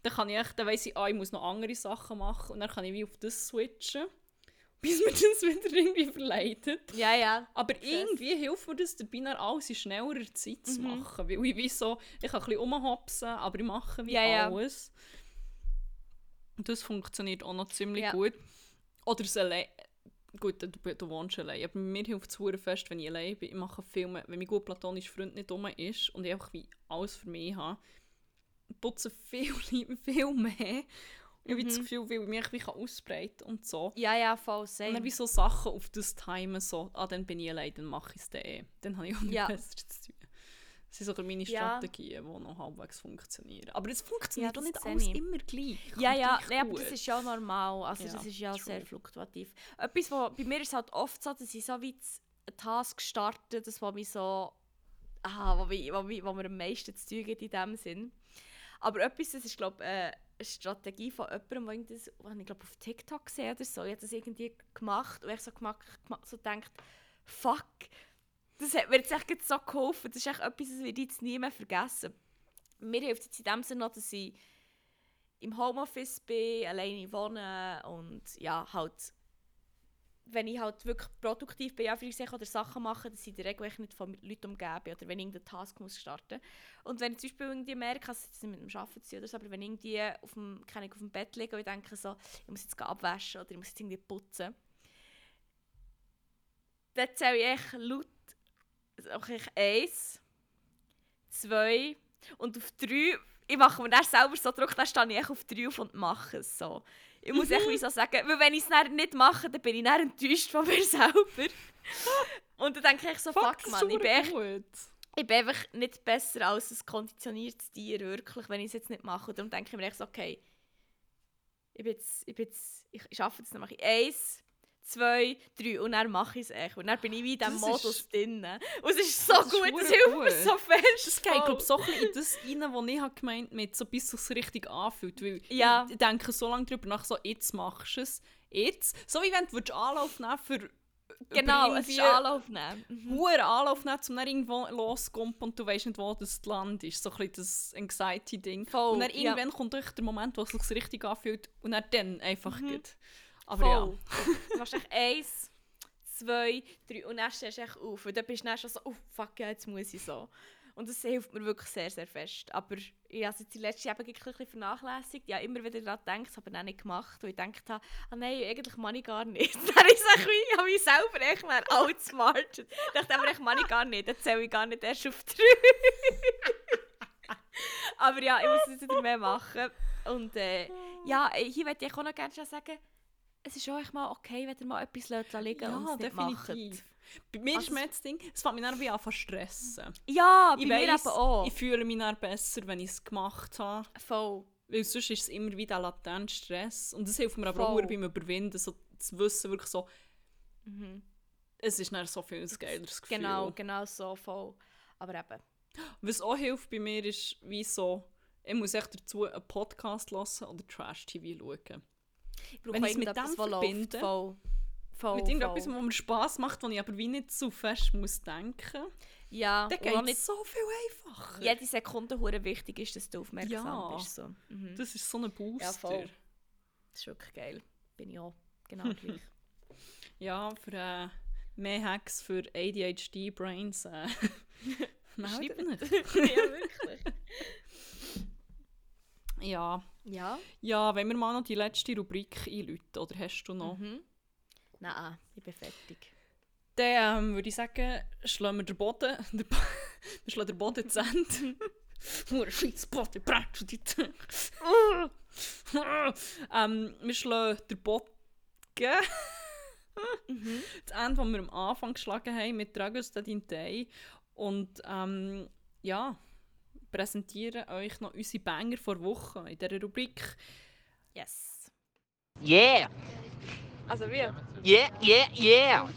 dann kann ich echt, dann weiss ich, ah, ich muss noch andere Sachen machen und dann kann ich wie auf das switchen, (laughs) bis mir das wieder irgendwie verleitet. Ja, ja. Aber Krass. irgendwie hilft mir das dabei, dann alles in schnellerer Zeit zu Mhm. machen. Weil ich wie so, ich kann ein bisschen rumhopsen, aber ich mache wie Ja, ja. alles. Und das funktioniert auch noch ziemlich Ja. gut. Oder das allein. Gut, du, du wohnst allein. Aber mir hilft es fest, wenn ich allein bin. Ich mache viel mehr, wenn mein gut platonischer Freund nicht rum ist und ich einfach wie alles für mich habe, putze viel, (laughs) viel mehr. Und ich habe das Mhm. Gefühl, weil ich mich wie kann ausbreiten und so. Ja, ja, voll, Und same. dann wie so Sachen auf das Timen, so, ah, dann bin ich allein, dann mache ich es dann eh. Dann habe ich auch nichts Ja. Besseres zu tun. Das sind so ein bisschen meine Ja. Strategien, die noch halbwegs funktionieren. Aber es funktioniert Ja, das nicht alles ich. immer gleich. Ja, ja, nee, aber das ist ja normal. Also Ja, das ist ja true. sehr fluktuativ. Etwas, wo, bei mir ist es halt oft so, dass ich so wie einen Task starte, das was mich so, ah, wo, mich, wo, mich, wo mir am meisten zu tun gibt in dem Sinn. Aber etwas, das ist glaube ich äh, eine Strategie von jemandem, der irgendwas- was ich glaube auf TikTok gesehen oder so, ich habe das irgendwie gemacht und ich so gemacht, gemacht so gedacht, fuck, das hat mir jetzt echt so geholfen. Das ist echt etwas, das ich jetzt nie mehr vergessen. Mir hilft jetzt in dem Sinne noch, dass ich im Homeoffice bin, alleine wohne und ja, halt wenn ich halt wirklich produktiv bin, Anführungszeichen, oder Sachen mache, dass ich in der Regel nicht von Leuten umgeben bin, oder wenn ich irgendeinen Task muss starten Und wenn ich zum Beispiel irgendwie merke, dass es mit dem Arbeiten zu oder so, aber wenn ich irgendwie auf dem, kann ich auf dem Bett liege und ich denke so, ich muss jetzt abwaschen oder ich muss jetzt irgendwie putzen, dann zähle ich echt laut, okay, eins, zwei und auf drei, ich mache mir dann selber so Druck, dann stehe ich echt auf drei auf und mache es so. Ich muss echt wie so sagen, weil wenn ich es nicht mache, dann bin ich dann enttäuscht von mir (laughs) selber. Und dann denke ich so, fuck, ist man, ich bin, echt, ich bin einfach nicht besser als ein konditioniertes Tier, wirklich, wenn ich es jetzt nicht mache. Darum denke ich mir echt so, okay, ich bin jetzt, ich bin jetzt, ich, ich arbeite jetzt, dann mache ich eins, zwei, drei und dann mache ich es echt. Und dann bin ich wie in diesem Das ist- Modus drin. Und es ist so Das gut, das hilft mir so fest. Das geht, glaube so ein bisschen in das rein, was ich habe gemeint mit so bis es sich richtig anfühlt. Weil Ja. ich denke so lange darüber nach, so jetzt machst du es. Jetzt. So wie wenn du Anlauf nehmen für Genau, es ist Anlauf nehmen. Mhm. hohen Anlauf nehmen, um dann irgendwo loszukommen und du weißt nicht, wo das Land ist. So ein bisschen das Anxiety-Ding. Und dann ja. irgendwann kommt echt der Moment, wo es sich richtig anfühlt und dann, dann einfach Mhm. geht. Aber Voll. Du machst echt eins, zwei, drei und dann stehst du echt auf. Und dann bist du dann schon so, oh fuck, ja, jetzt muss ich so. Und das hilft mir wirklich sehr, sehr fest. Aber ich habe die letzte wirklich ein bisschen vernachlässigt. Ja, immer wieder daran gedacht, aber dann nicht gemacht. Und ich gedacht habe, ah nein, eigentlich mache ich gar nicht. (laughs) dann ist es wie, ich habe mich selber echt mal outsmartet. Ich dachte aber, ich mache ich gar nicht. Dann zähle ich gar nicht erst auf drei. (laughs) aber ja, ich muss jetzt wieder mehr machen. Und äh, ja, hier möchte ich auch noch gerne schon sagen, es ist auch echt mal okay, wenn ihr mal etwas liegen und ja, es nicht macht. definitiv. Bei mir Also ist mir das Ding, es fängt mich dann wie an zu stressen. Ja, bei Ich mir weiss, eben auch. ich fühle mich dann besser, wenn ich es gemacht habe. Voll. Weil sonst ist es immer wieder latent Stress. Und das hilft mir aber Voll. auch beim Überwinden, so zu wissen, wirklich so, Mhm. es ist dann so viel ein geileres Gefühl. Genau, genau so voll. Aber eben. Was auch hilft bei mir ist, wie so, ich muss echt dazu einen Podcast hören oder Trash-TV schauen. Ich brauche Wenn auch ich's mit dem verbinde, Voll. Voll, Mit irgendetwas, voll. was mir Spass macht, wo ich aber wie nicht zu fest muss denken Ja, dann geht es nicht so viel einfacher. jede Sekunde hure wichtig ist, dass du aufmerksam Ja. bist. So. Mhm. Das ist so ein Booster. Ja, voll. Das ist wirklich geil. Bin ich auch. Genau (laughs) gleich. Ja, für äh, mehr Hacks für ADHD-Brains. Äh, (laughs) (laughs) Schreibt. mich. ja, wirklich. Ja. Ja. ja, wenn wir mal noch die letzte Rubrik einläuten, oder hast du noch? Mhm. Nein, ich bin fertig. Dann ähm, würde ich sagen, schlagen wir den Boden, (laughs) den Bo wir schlagen den Boden zu Ende. (laughs) Nur ein scheiß Boden, Tür. (laughs) ähm, Wir schlagen den Boden Mhm. das Ende, das wir am Anfang geschlagen haben mit Dragos Day und ähm, ja, präsentieren euch noch unsere Banger vor Woche in dieser Rubrik. Yes. Yeah, Also wir? yeah, yeah, yeah.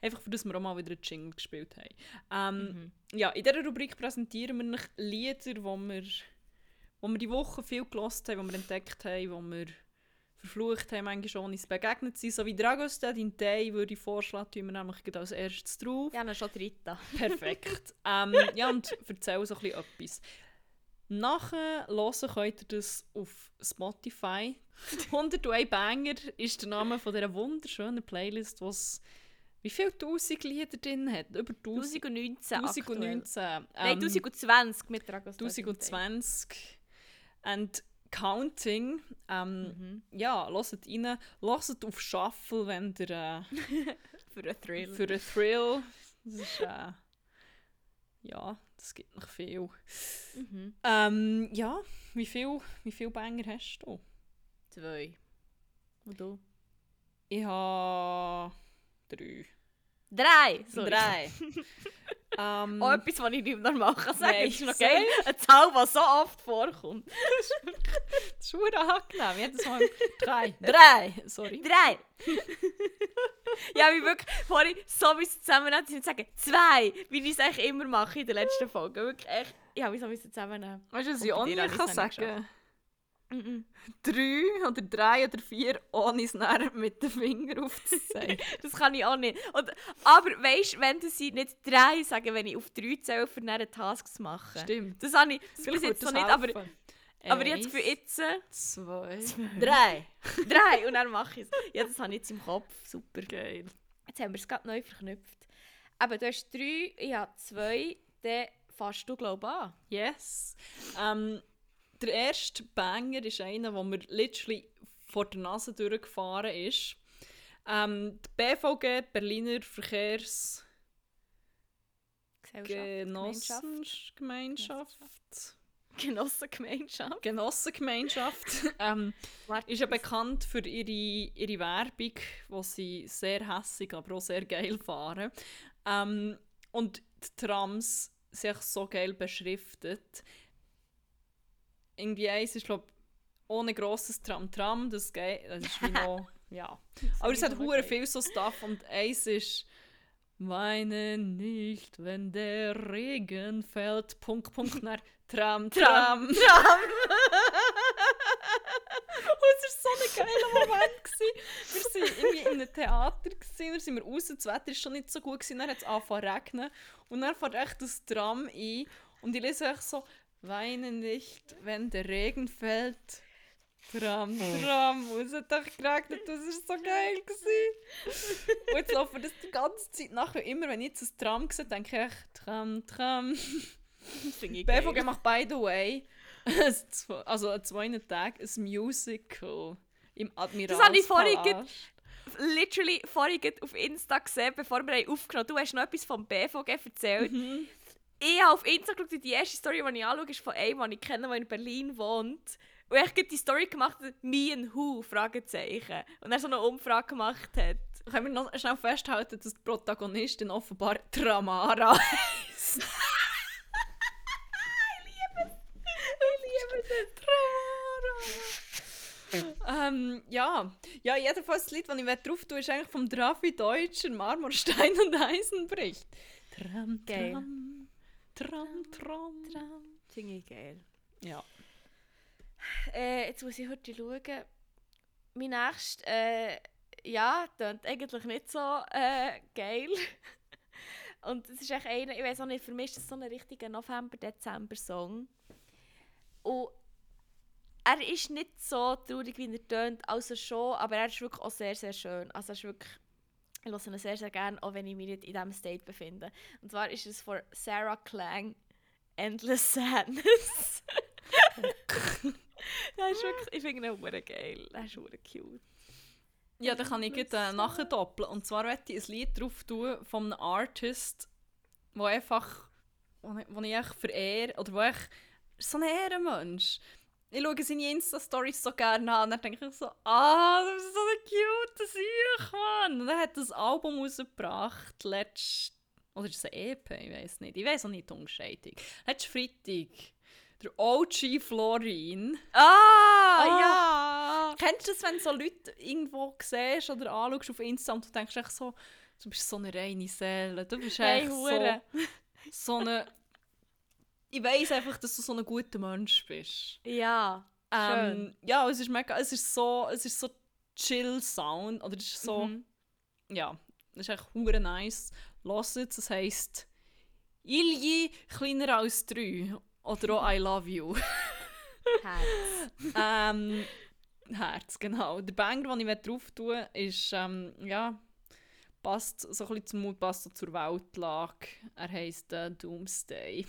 Einfach für das wir auch mal wieder einen Jingle gespielt haben. Ähm, Mhm. Ja, in dieser Rubrik präsentieren wir euch Lieder, die wir, wo wir die Woche viel gelost haben, die wir entdeckt haben, die wir verflucht haben, manchmal schon uns begegnet sind. So wie Dragos in Day würde ich vorschlagen, tun wir nämlich als erstes drauf. Ja, dann schon dritte. (laughs) Perfekt. ähm, ja, und erzähl so ein bisschen etwas. Nachher hören könnt ihr das auf Spotify. 101 Banger ist der Name von dieser wunderschönen Playlist, was wie viele tausend Lieder drin hat? Über 1000 1019 aktuell. 1019. Nein, ähm, 1020 mit Dragos 1020 and counting. Ähm, Mhm. Ja, hört rein. Hört auf Shuffle, wenn ihr äh, (laughs) Für einen Thrill. für einen Thrill. Das ist äh, ja, das gibt noch viel. Mhm. Ähm, ja, wie viel, wie viel Banger hast du? Zwei. Und du? Ich habe drei. Drei! Sorry. Drei. (laughs) ähm, Auch etwas, was ich nicht mehr normal kann sagen. Ist noch geil. Eine Zahl, die so oft vorkommt. (laughs) das ist verdammt angenehm. Jedes Mal (laughs) drei. Drei! Sorry. Drei! ja, wie wirklich vorhin so wie es zusammennehmen, sie sagen zwei, wie ich es eigentlich immer mache in der letzten Folge. Wirklich echt, ich habe mich so müssen zusammennehmen. Weißt du, was ich auch nicht kann Mhm. Drei oder drei oder vier, ohne es mit dem Finger aufzuzeigen. (laughs) Das kann ich auch nicht. Und, aber weißt du, wenn du sie nicht drei sagen, wenn ich auf drei zähle, für eine Tasks machen. Stimmt. Das habe ich das bis jetzt noch nicht, aber. Aber Gefühl, Eins, jetzt Zwei. drei. (laughs) drei und dann mache ich es. Ja, das habe ich jetzt im Kopf. Super. Geil. Jetzt haben wir es gerade neu verknüpft. Aber du hast drei, ich habe zwei, dann fasst du, glaube ich, an. Yes. Ähm, der erste Banger ist einer, der mir literally vor der Nase durchgefahren ist. Ähm, die BVG, Berliner Verkehrs... Gesellschaft, Genossengemeinschaft. Genossengemeinschaft. Genossengemeinschaft. (laughs) ähm, ist ja bekannt für ihre, ihre Werbung, wo sie sehr hässig, aber auch sehr geil fahren. Ähm, und die Trams sind so geil beschriftet. Irgendwie eins ist, glaube ohne grosses Tram-Tram, das, geht, das ist wie noch, (laughs) ja. Aber es hat hure viel so Stuff und eins ist Weine nicht, wenn der Regen fällt, Punkt, Punkt, nach Tram, Tram. Tram. (laughs) (laughs) Und es war so ein geiler Moment. Gewesen. Wir waren irgendwie in einem Theater, gewesen, dann sind wir raus, das Wetter war schon nicht so gut, gewesen, dann hat es angefangen zu regnen. Und dann fährt echt das Tram ein und ich lese echt so, weine nicht, wenn der Regen fällt. Tram, Tram, und es hat echt geregnet, das war so geil. Gewesen. Und jetzt laufen das die ganze Zeit nach, und immer wenn ich jetzt ein Tram sehe, denke ich Tram, Tram. BVG macht by the way, also an zwei Tagen ein Musical im Admiralspalast. Das habe ich vorhin Literally vorhin auf Insta gesehen, bevor wir haben aufgenommen Du hast noch etwas vom BVG erzählt. Mhm. Ich habe auf Insta geschaut, die erste Story, die ich anschaue, ist von einem, den ich kenne, der in Berlin wohnt. Und ich habe die Story gemacht, «Me and who?» Fragezeichen. Und er so eine Umfrage gemacht hat. Können wir noch schnell festhalten, dass die Protagonistin offenbar Tramara (laughs) heisst. (laughs) Ich liebe Tramara! ähm, ja. ja, jedenfalls das Lied, das ich drauf tue, ist eigentlich vom Drafi Deutscher Marmorstein und Eisenbricht. Tram, Geil. Tram, Tram, Tram, das. Finde ich geil. Ja. Äh, jetzt muss ich heute schauen. Mein nächster, äh, ja, klingt eigentlich nicht so äh, geil. (laughs) Und es ist echt einer, ich weiß auch nicht, für mich ist das so ein richtiger November-Dezember-Song. Und er ist nicht so traurig, wie er tönt, also schon, aber er ist wirklich auch sehr, sehr schön. Also er ist wirklich, ich höre ihn sehr, sehr gerne, auch wenn ich mich nicht in diesem State befinde. Und zwar ist es von Sarah Klang, Endless Sadness. (laughs) das ist wirklich, ich finde ihn geil, das ist hure cute. Ja, dann kann ich gleich, äh, nachdoppeln. Und zwar möchte ich ein Lied drauf tun von einem Artist, wo einfach, wo ich, wo ich echt verehre, oder wo ich, so ein Ehrenmensch. Ich schaue seine Insta-Stories so gerne an und dann denke ich so, ah, das ist so ein cute Sieg, Mann. Und er hat das Album rausgebracht, letzt, oder ist es ein EP, ich weiß nicht. Ich weiß auch nicht die Unterscheidung. Letzten Freitag, der OG Florin. Ah, ja! Kennst du das, wenn du so Leute irgendwo siehst oder anschaust auf Insta und du denkst echt so, du bist so eine reine Seele, du bist Hey, echt so, so eine... Ich weiss einfach, dass du so ein guter Mensch bist. Ja, schön. Ähm, ja, es ist mega, es ist so, es ist so chill Sound, oder es ist so, Mhm. ja, es ist echt hure nice. Lass es, es heisst Ilji kleiner als drei oder auch I love you. (laughs) Herz. ähm, Herz, genau. Der Banger, den ich drauf tue, ist, ähm, ja, passt so ein bisschen zum Mut, passt so zur Weltlage. Er heisst äh, Doomsday.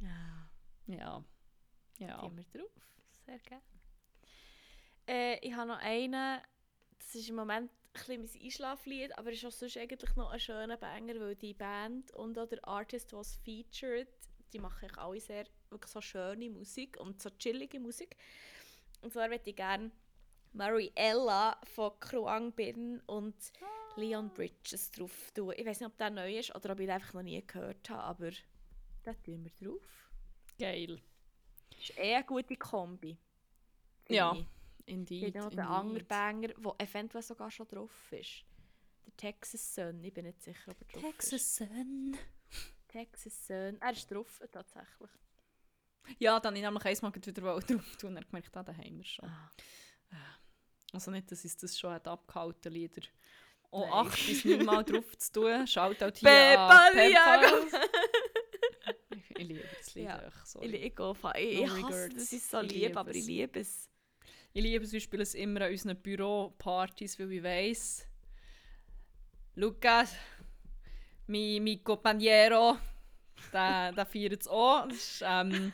Ja, Ja. Ja. gehen wir drauf. Sehr gerne. Äh, ich habe noch einen, das ist im Moment ein bisschen mein Einschlaflied, aber ist auch sonst eigentlich noch ein schöner Banger, weil die Band und auch der Artist, der es featured, die machen alle sehr wirklich so schöne Musik und so chillige Musik. Und zwar möchte ich gerne Mariella von Kruang Bin und Leon Bridges drauf tun. Ich weiß nicht, ob der neu ist oder ob ich den einfach noch nie gehört habe, aber da tun wir drauf. Geil. Das ist eh eine gute Kombi. Ja, ich. Indeed. Ich noch der andere Banger, der eventuell sogar schon drauf ist. Der Texas Sun, ich bin nicht sicher, ob er drauf ist. Texas Sun. Texas Sun, er ist drauf, tatsächlich. Ja, dann habe ich nämlich einmal wieder drauf tun und gemerkt, ah, da haben wir schon. Ah. Also nicht, dass es das schon hat abgehalten, Lieder. Nein. acht bis neun Mal drauf zu tun. (laughs) Schaut auch hier Peppa an. Liago. Ich liebe das Lied Ja. Ich, ich, fa- ich, hasse, ich es so Ich liebe aber ich liebe es. Ich liebe es, wir spielen es immer an unseren Büropartys, weil ich weiss, Lukas, mein, mein Compañero, der, der feiert es auch. Das ist, ähm,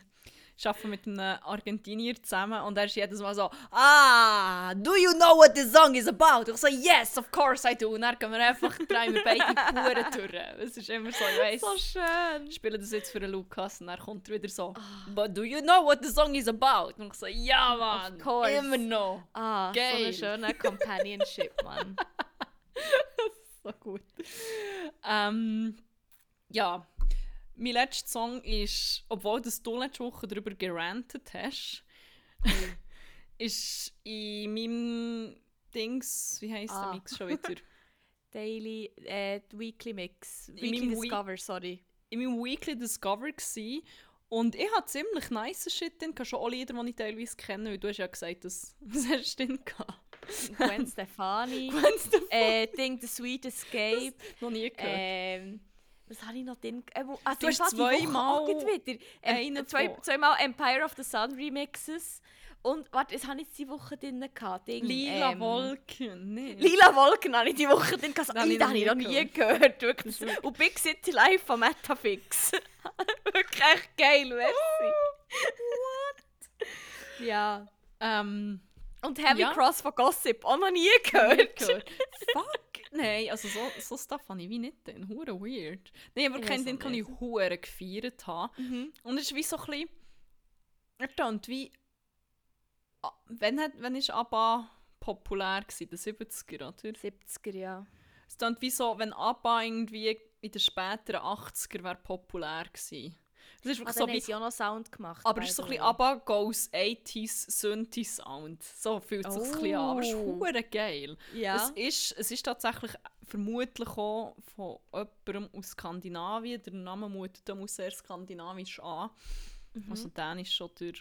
ich arbeite mit einem Argentinier zusammen und er ist jedes Mal so «Ah, do you know what the song is about?» Ich so «Yes, of course I do!» Und dann gehen wir einfach, drehen wir beide Puren durch. Es ist immer so, ich weiss, So schön. ich spiele das jetzt für den Lukas und er kommt wieder so «But do you know what the song is about?» Und ich so «Ja, Mann, course. immer noch!» Ah, so Geil. eine schöne Companionship, Mann. (laughs) so gut. Ähm, ja, mein letzter Song ist, obwohl das du letzte Woche darüber gerantet hast, (laughs) ist in meinem Dings, wie heisst Ah. der Mix schon wieder? (laughs) Daily, äh, Weekly Mix. In Weekly Discover, sorry. in meinem Weekly Discover gsi und ich hatte ziemlich nice Shit drin, schon auch Lieder, die ich teilweise kenne, weil du hast ja gesagt, dass, (laughs) was hast du drin? Gwen Stefani. Wenn's du äh, Ding The Sweet Escape. noch nie gehört. Ähm, was habe ich noch drin? Äh, also Du hast zweimal wieder. Ähm, zwei, zweimal Empire of the Sun Remixes. Und warte, was habe ich diese Woche drin gehabt? Ding, Lila ähm, Wolken, nee. Lila Wolken habe ich die Woche drin gehabt. Ich Das noch habe ich noch nie nie gehört. Wirklich. Und Big City Live von Metafix. (laughs) Wirklich echt geil, merci. What? Ja. Ähm, Und Heavy Ja. Cross von Gossip auch noch nie nie gehört. gehört. (laughs) Fuck! Nein, also so, so Stuff habe ich wie nicht drin. Hure weird. Nein, aber keinen den kann ich hure gefeiert haben. Mhm. Und es ist wie so ein bisschen... Er tönt wie... Ah, hat, wenn ist ABBA populär gewesen? Den 70er, oder? 70er, ja. Es tönt wie so, wenn ABBA irgendwie in den späteren 80er wäre populär gewesen. Es ist Ah, wirklich dann so wie... auch noch Sound gemacht. Aber es ist so ein bisschen. ABBA goes 80s Synthi-Sound. So fühlt es sich ein bisschen an. Aber es ist Oh. hure geil. Ja. Es, ist, es ist tatsächlich vermutlich auch von jemandem aus Skandinavien. Der Name mutet dann sehr skandinavisch an. Mhm. Also dänisch oder,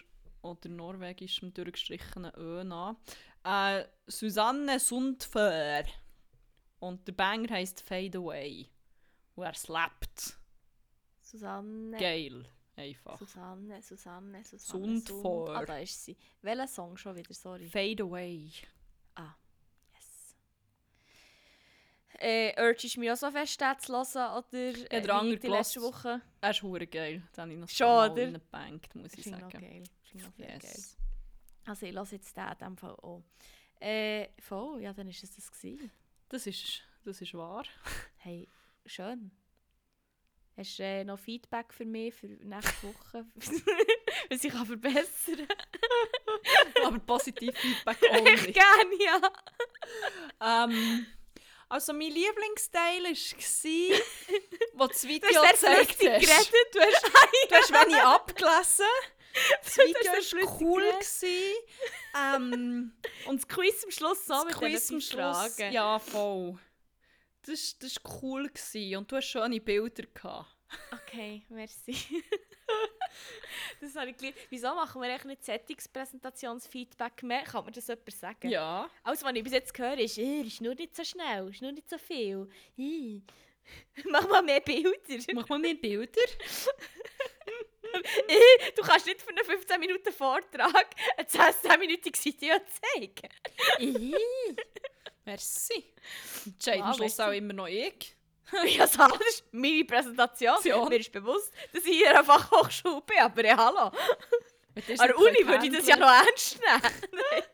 oder norwegisch mit durchgestrichenen Ö an. Äh, Susanne Sundför. Und der Banger heisst Fade Away. Und er slappt. Susanne. Geil. Einfach. Susanne, Susanne, Susanne. Sundför. Sund. Ah, da ist sie. Welcher Song schon wieder? Sorry. Fade Away. Yes. Äh, urgest du mich auch so fest, den zu hören? Oder äh, wie die letzte. Woche? Er ist hure geil. Den habe ich noch Schon, mal oder? reingebankt, muss ich ich noch sagen. geil. Finde ich noch viel geil. Yes. Also ich lasse jetzt den in dem Fall auch. Äh, voll, ja, dann ist es das gewesen. Das ist, das ist wahr. Hey, schön. Hast du äh, noch Feedback für mich für nächste Woche? (laughs) Was ich kann verbessern Aber positiv Feedback kann? (laughs) only. Ich gerne, ja. ähm, also mein Lieblingsteil war, wo das Du Video hast sehr gezeigt hast. geredet. Du hast (laughs) Du hast wenig abgelesen. Das Video war cool. Gewesen. Ähm, und das Quiz am Schluss so das mit Quiz am Schluss, Fragen. ja voll. Das, das war cool gewesen. und du hast schöne Bilder gehabt. Okay, merci. (laughs) das habe ich geliebt. Wieso machen wir eigentlich nicht Settings-Präsentationsfeedback mehr? Kann mir das jemand sagen? Ja. Alles, was ich bis jetzt höre, ist, «Äh, ist nur nicht so schnell, ist nur nicht so viel. Äh. (laughs) Mach mal mehr Bilder. Mach mal mehr Bilder. (laughs) Du kannst nicht für einen 15 Minuten Vortrag ein 10-minütiges Video zeigen. Merci. Entscheid am Schluss auch immer noch ich. (laughs) ja, so, das ist meine Präsentation. Ja. Mir ist bewusst, dass ich hier in einer Fachhochschule bin, aber ja, hallo. An der Uni würde ich das ja noch ernst nehmen. (laughs)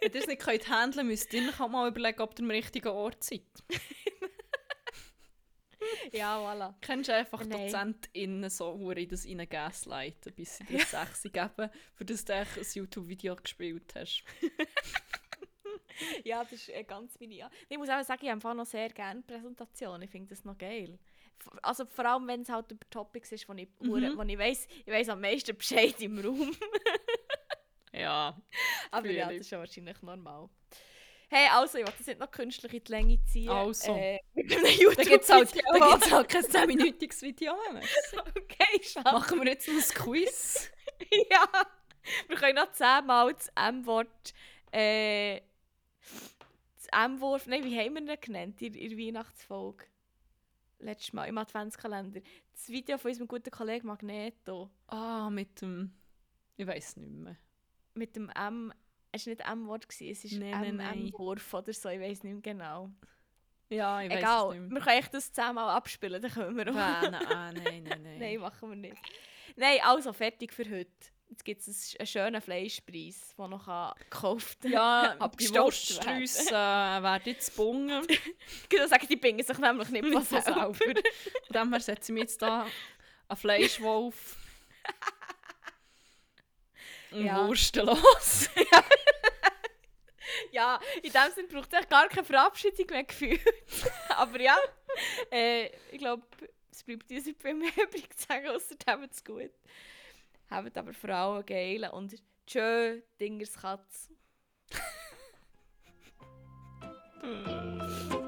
Wenn ihr es nicht könnt handeln müsst ihr euch mal überlegen, ob ihr am richtigen Ort seid. (laughs) ja, voilà. Kennst du einfach Nein. DozentInnen so, wo in das rein gaslighten, bis sie dir sechs geben, für das du ein YouTube-Video gespielt hast. (laughs) Ja, das ist äh, ganz meine. Ich muss auch sagen, ich einfach noch sehr gerne Präsentationen. Ich finde das noch geil. Also vor allem, wenn es halt über Topics ist, wo ich, Mhm. wo ich weiss, ich weiss am meisten Bescheid im Raum. (laughs) Ja. (laughs) Aber ja, das ist ja wahrscheinlich normal. Hey, also, ich will das nicht noch künstlich in die Länge ziehen. Also. Äh, mit einem Da gibt es halt, gibt's halt kein 10-minütiges Video mehr. Okay, schade. Machen wir jetzt noch ein Quiz? ja. Wir können noch zehnmal das M-Wort. Äh, das M-Wort. Nein, wie haben wir ihn genannt in, der Weihnachtsfolge? Letztes Mal im Adventskalender. das Video von unserem guten Kollegen Magneto. Ah, mit dem... Ich weiß nicht mehr. Mit dem M. Es war nicht M-Wort, es war nein. M-Wurf oder so, ich weiß nicht mehr genau. Ja, ich weiß Egal, es nicht wir mehr. können echt das zusammen abspielen, dann können wir auch. Ah, nein, ah, nein, nein, nein. (laughs) Nein, machen wir nicht. Nein, also fertig für heute. Jetzt gibt es einen schönen Fleischpreis, der noch kann gekauft (laughs) Ja, (laughs) die abgestopft Wurststrüsse äh, werden jetzt bungen. Ich kann sagen, die bingen sich nämlich nicht von von selber. Von dem her setze ich mich jetzt da einen Fleischwolf. (laughs) Und Ja. Wursten los. Ja, in dem Sinne braucht es gar keine Verabschiedung mehr gefühlt. Aber ja, äh, ich glaube, es bleibt uns nicht viel mehr übrig zu sagen, außer habt es gut haben aber Frauen allem geil und tschö, Dingerskatz. (laughs)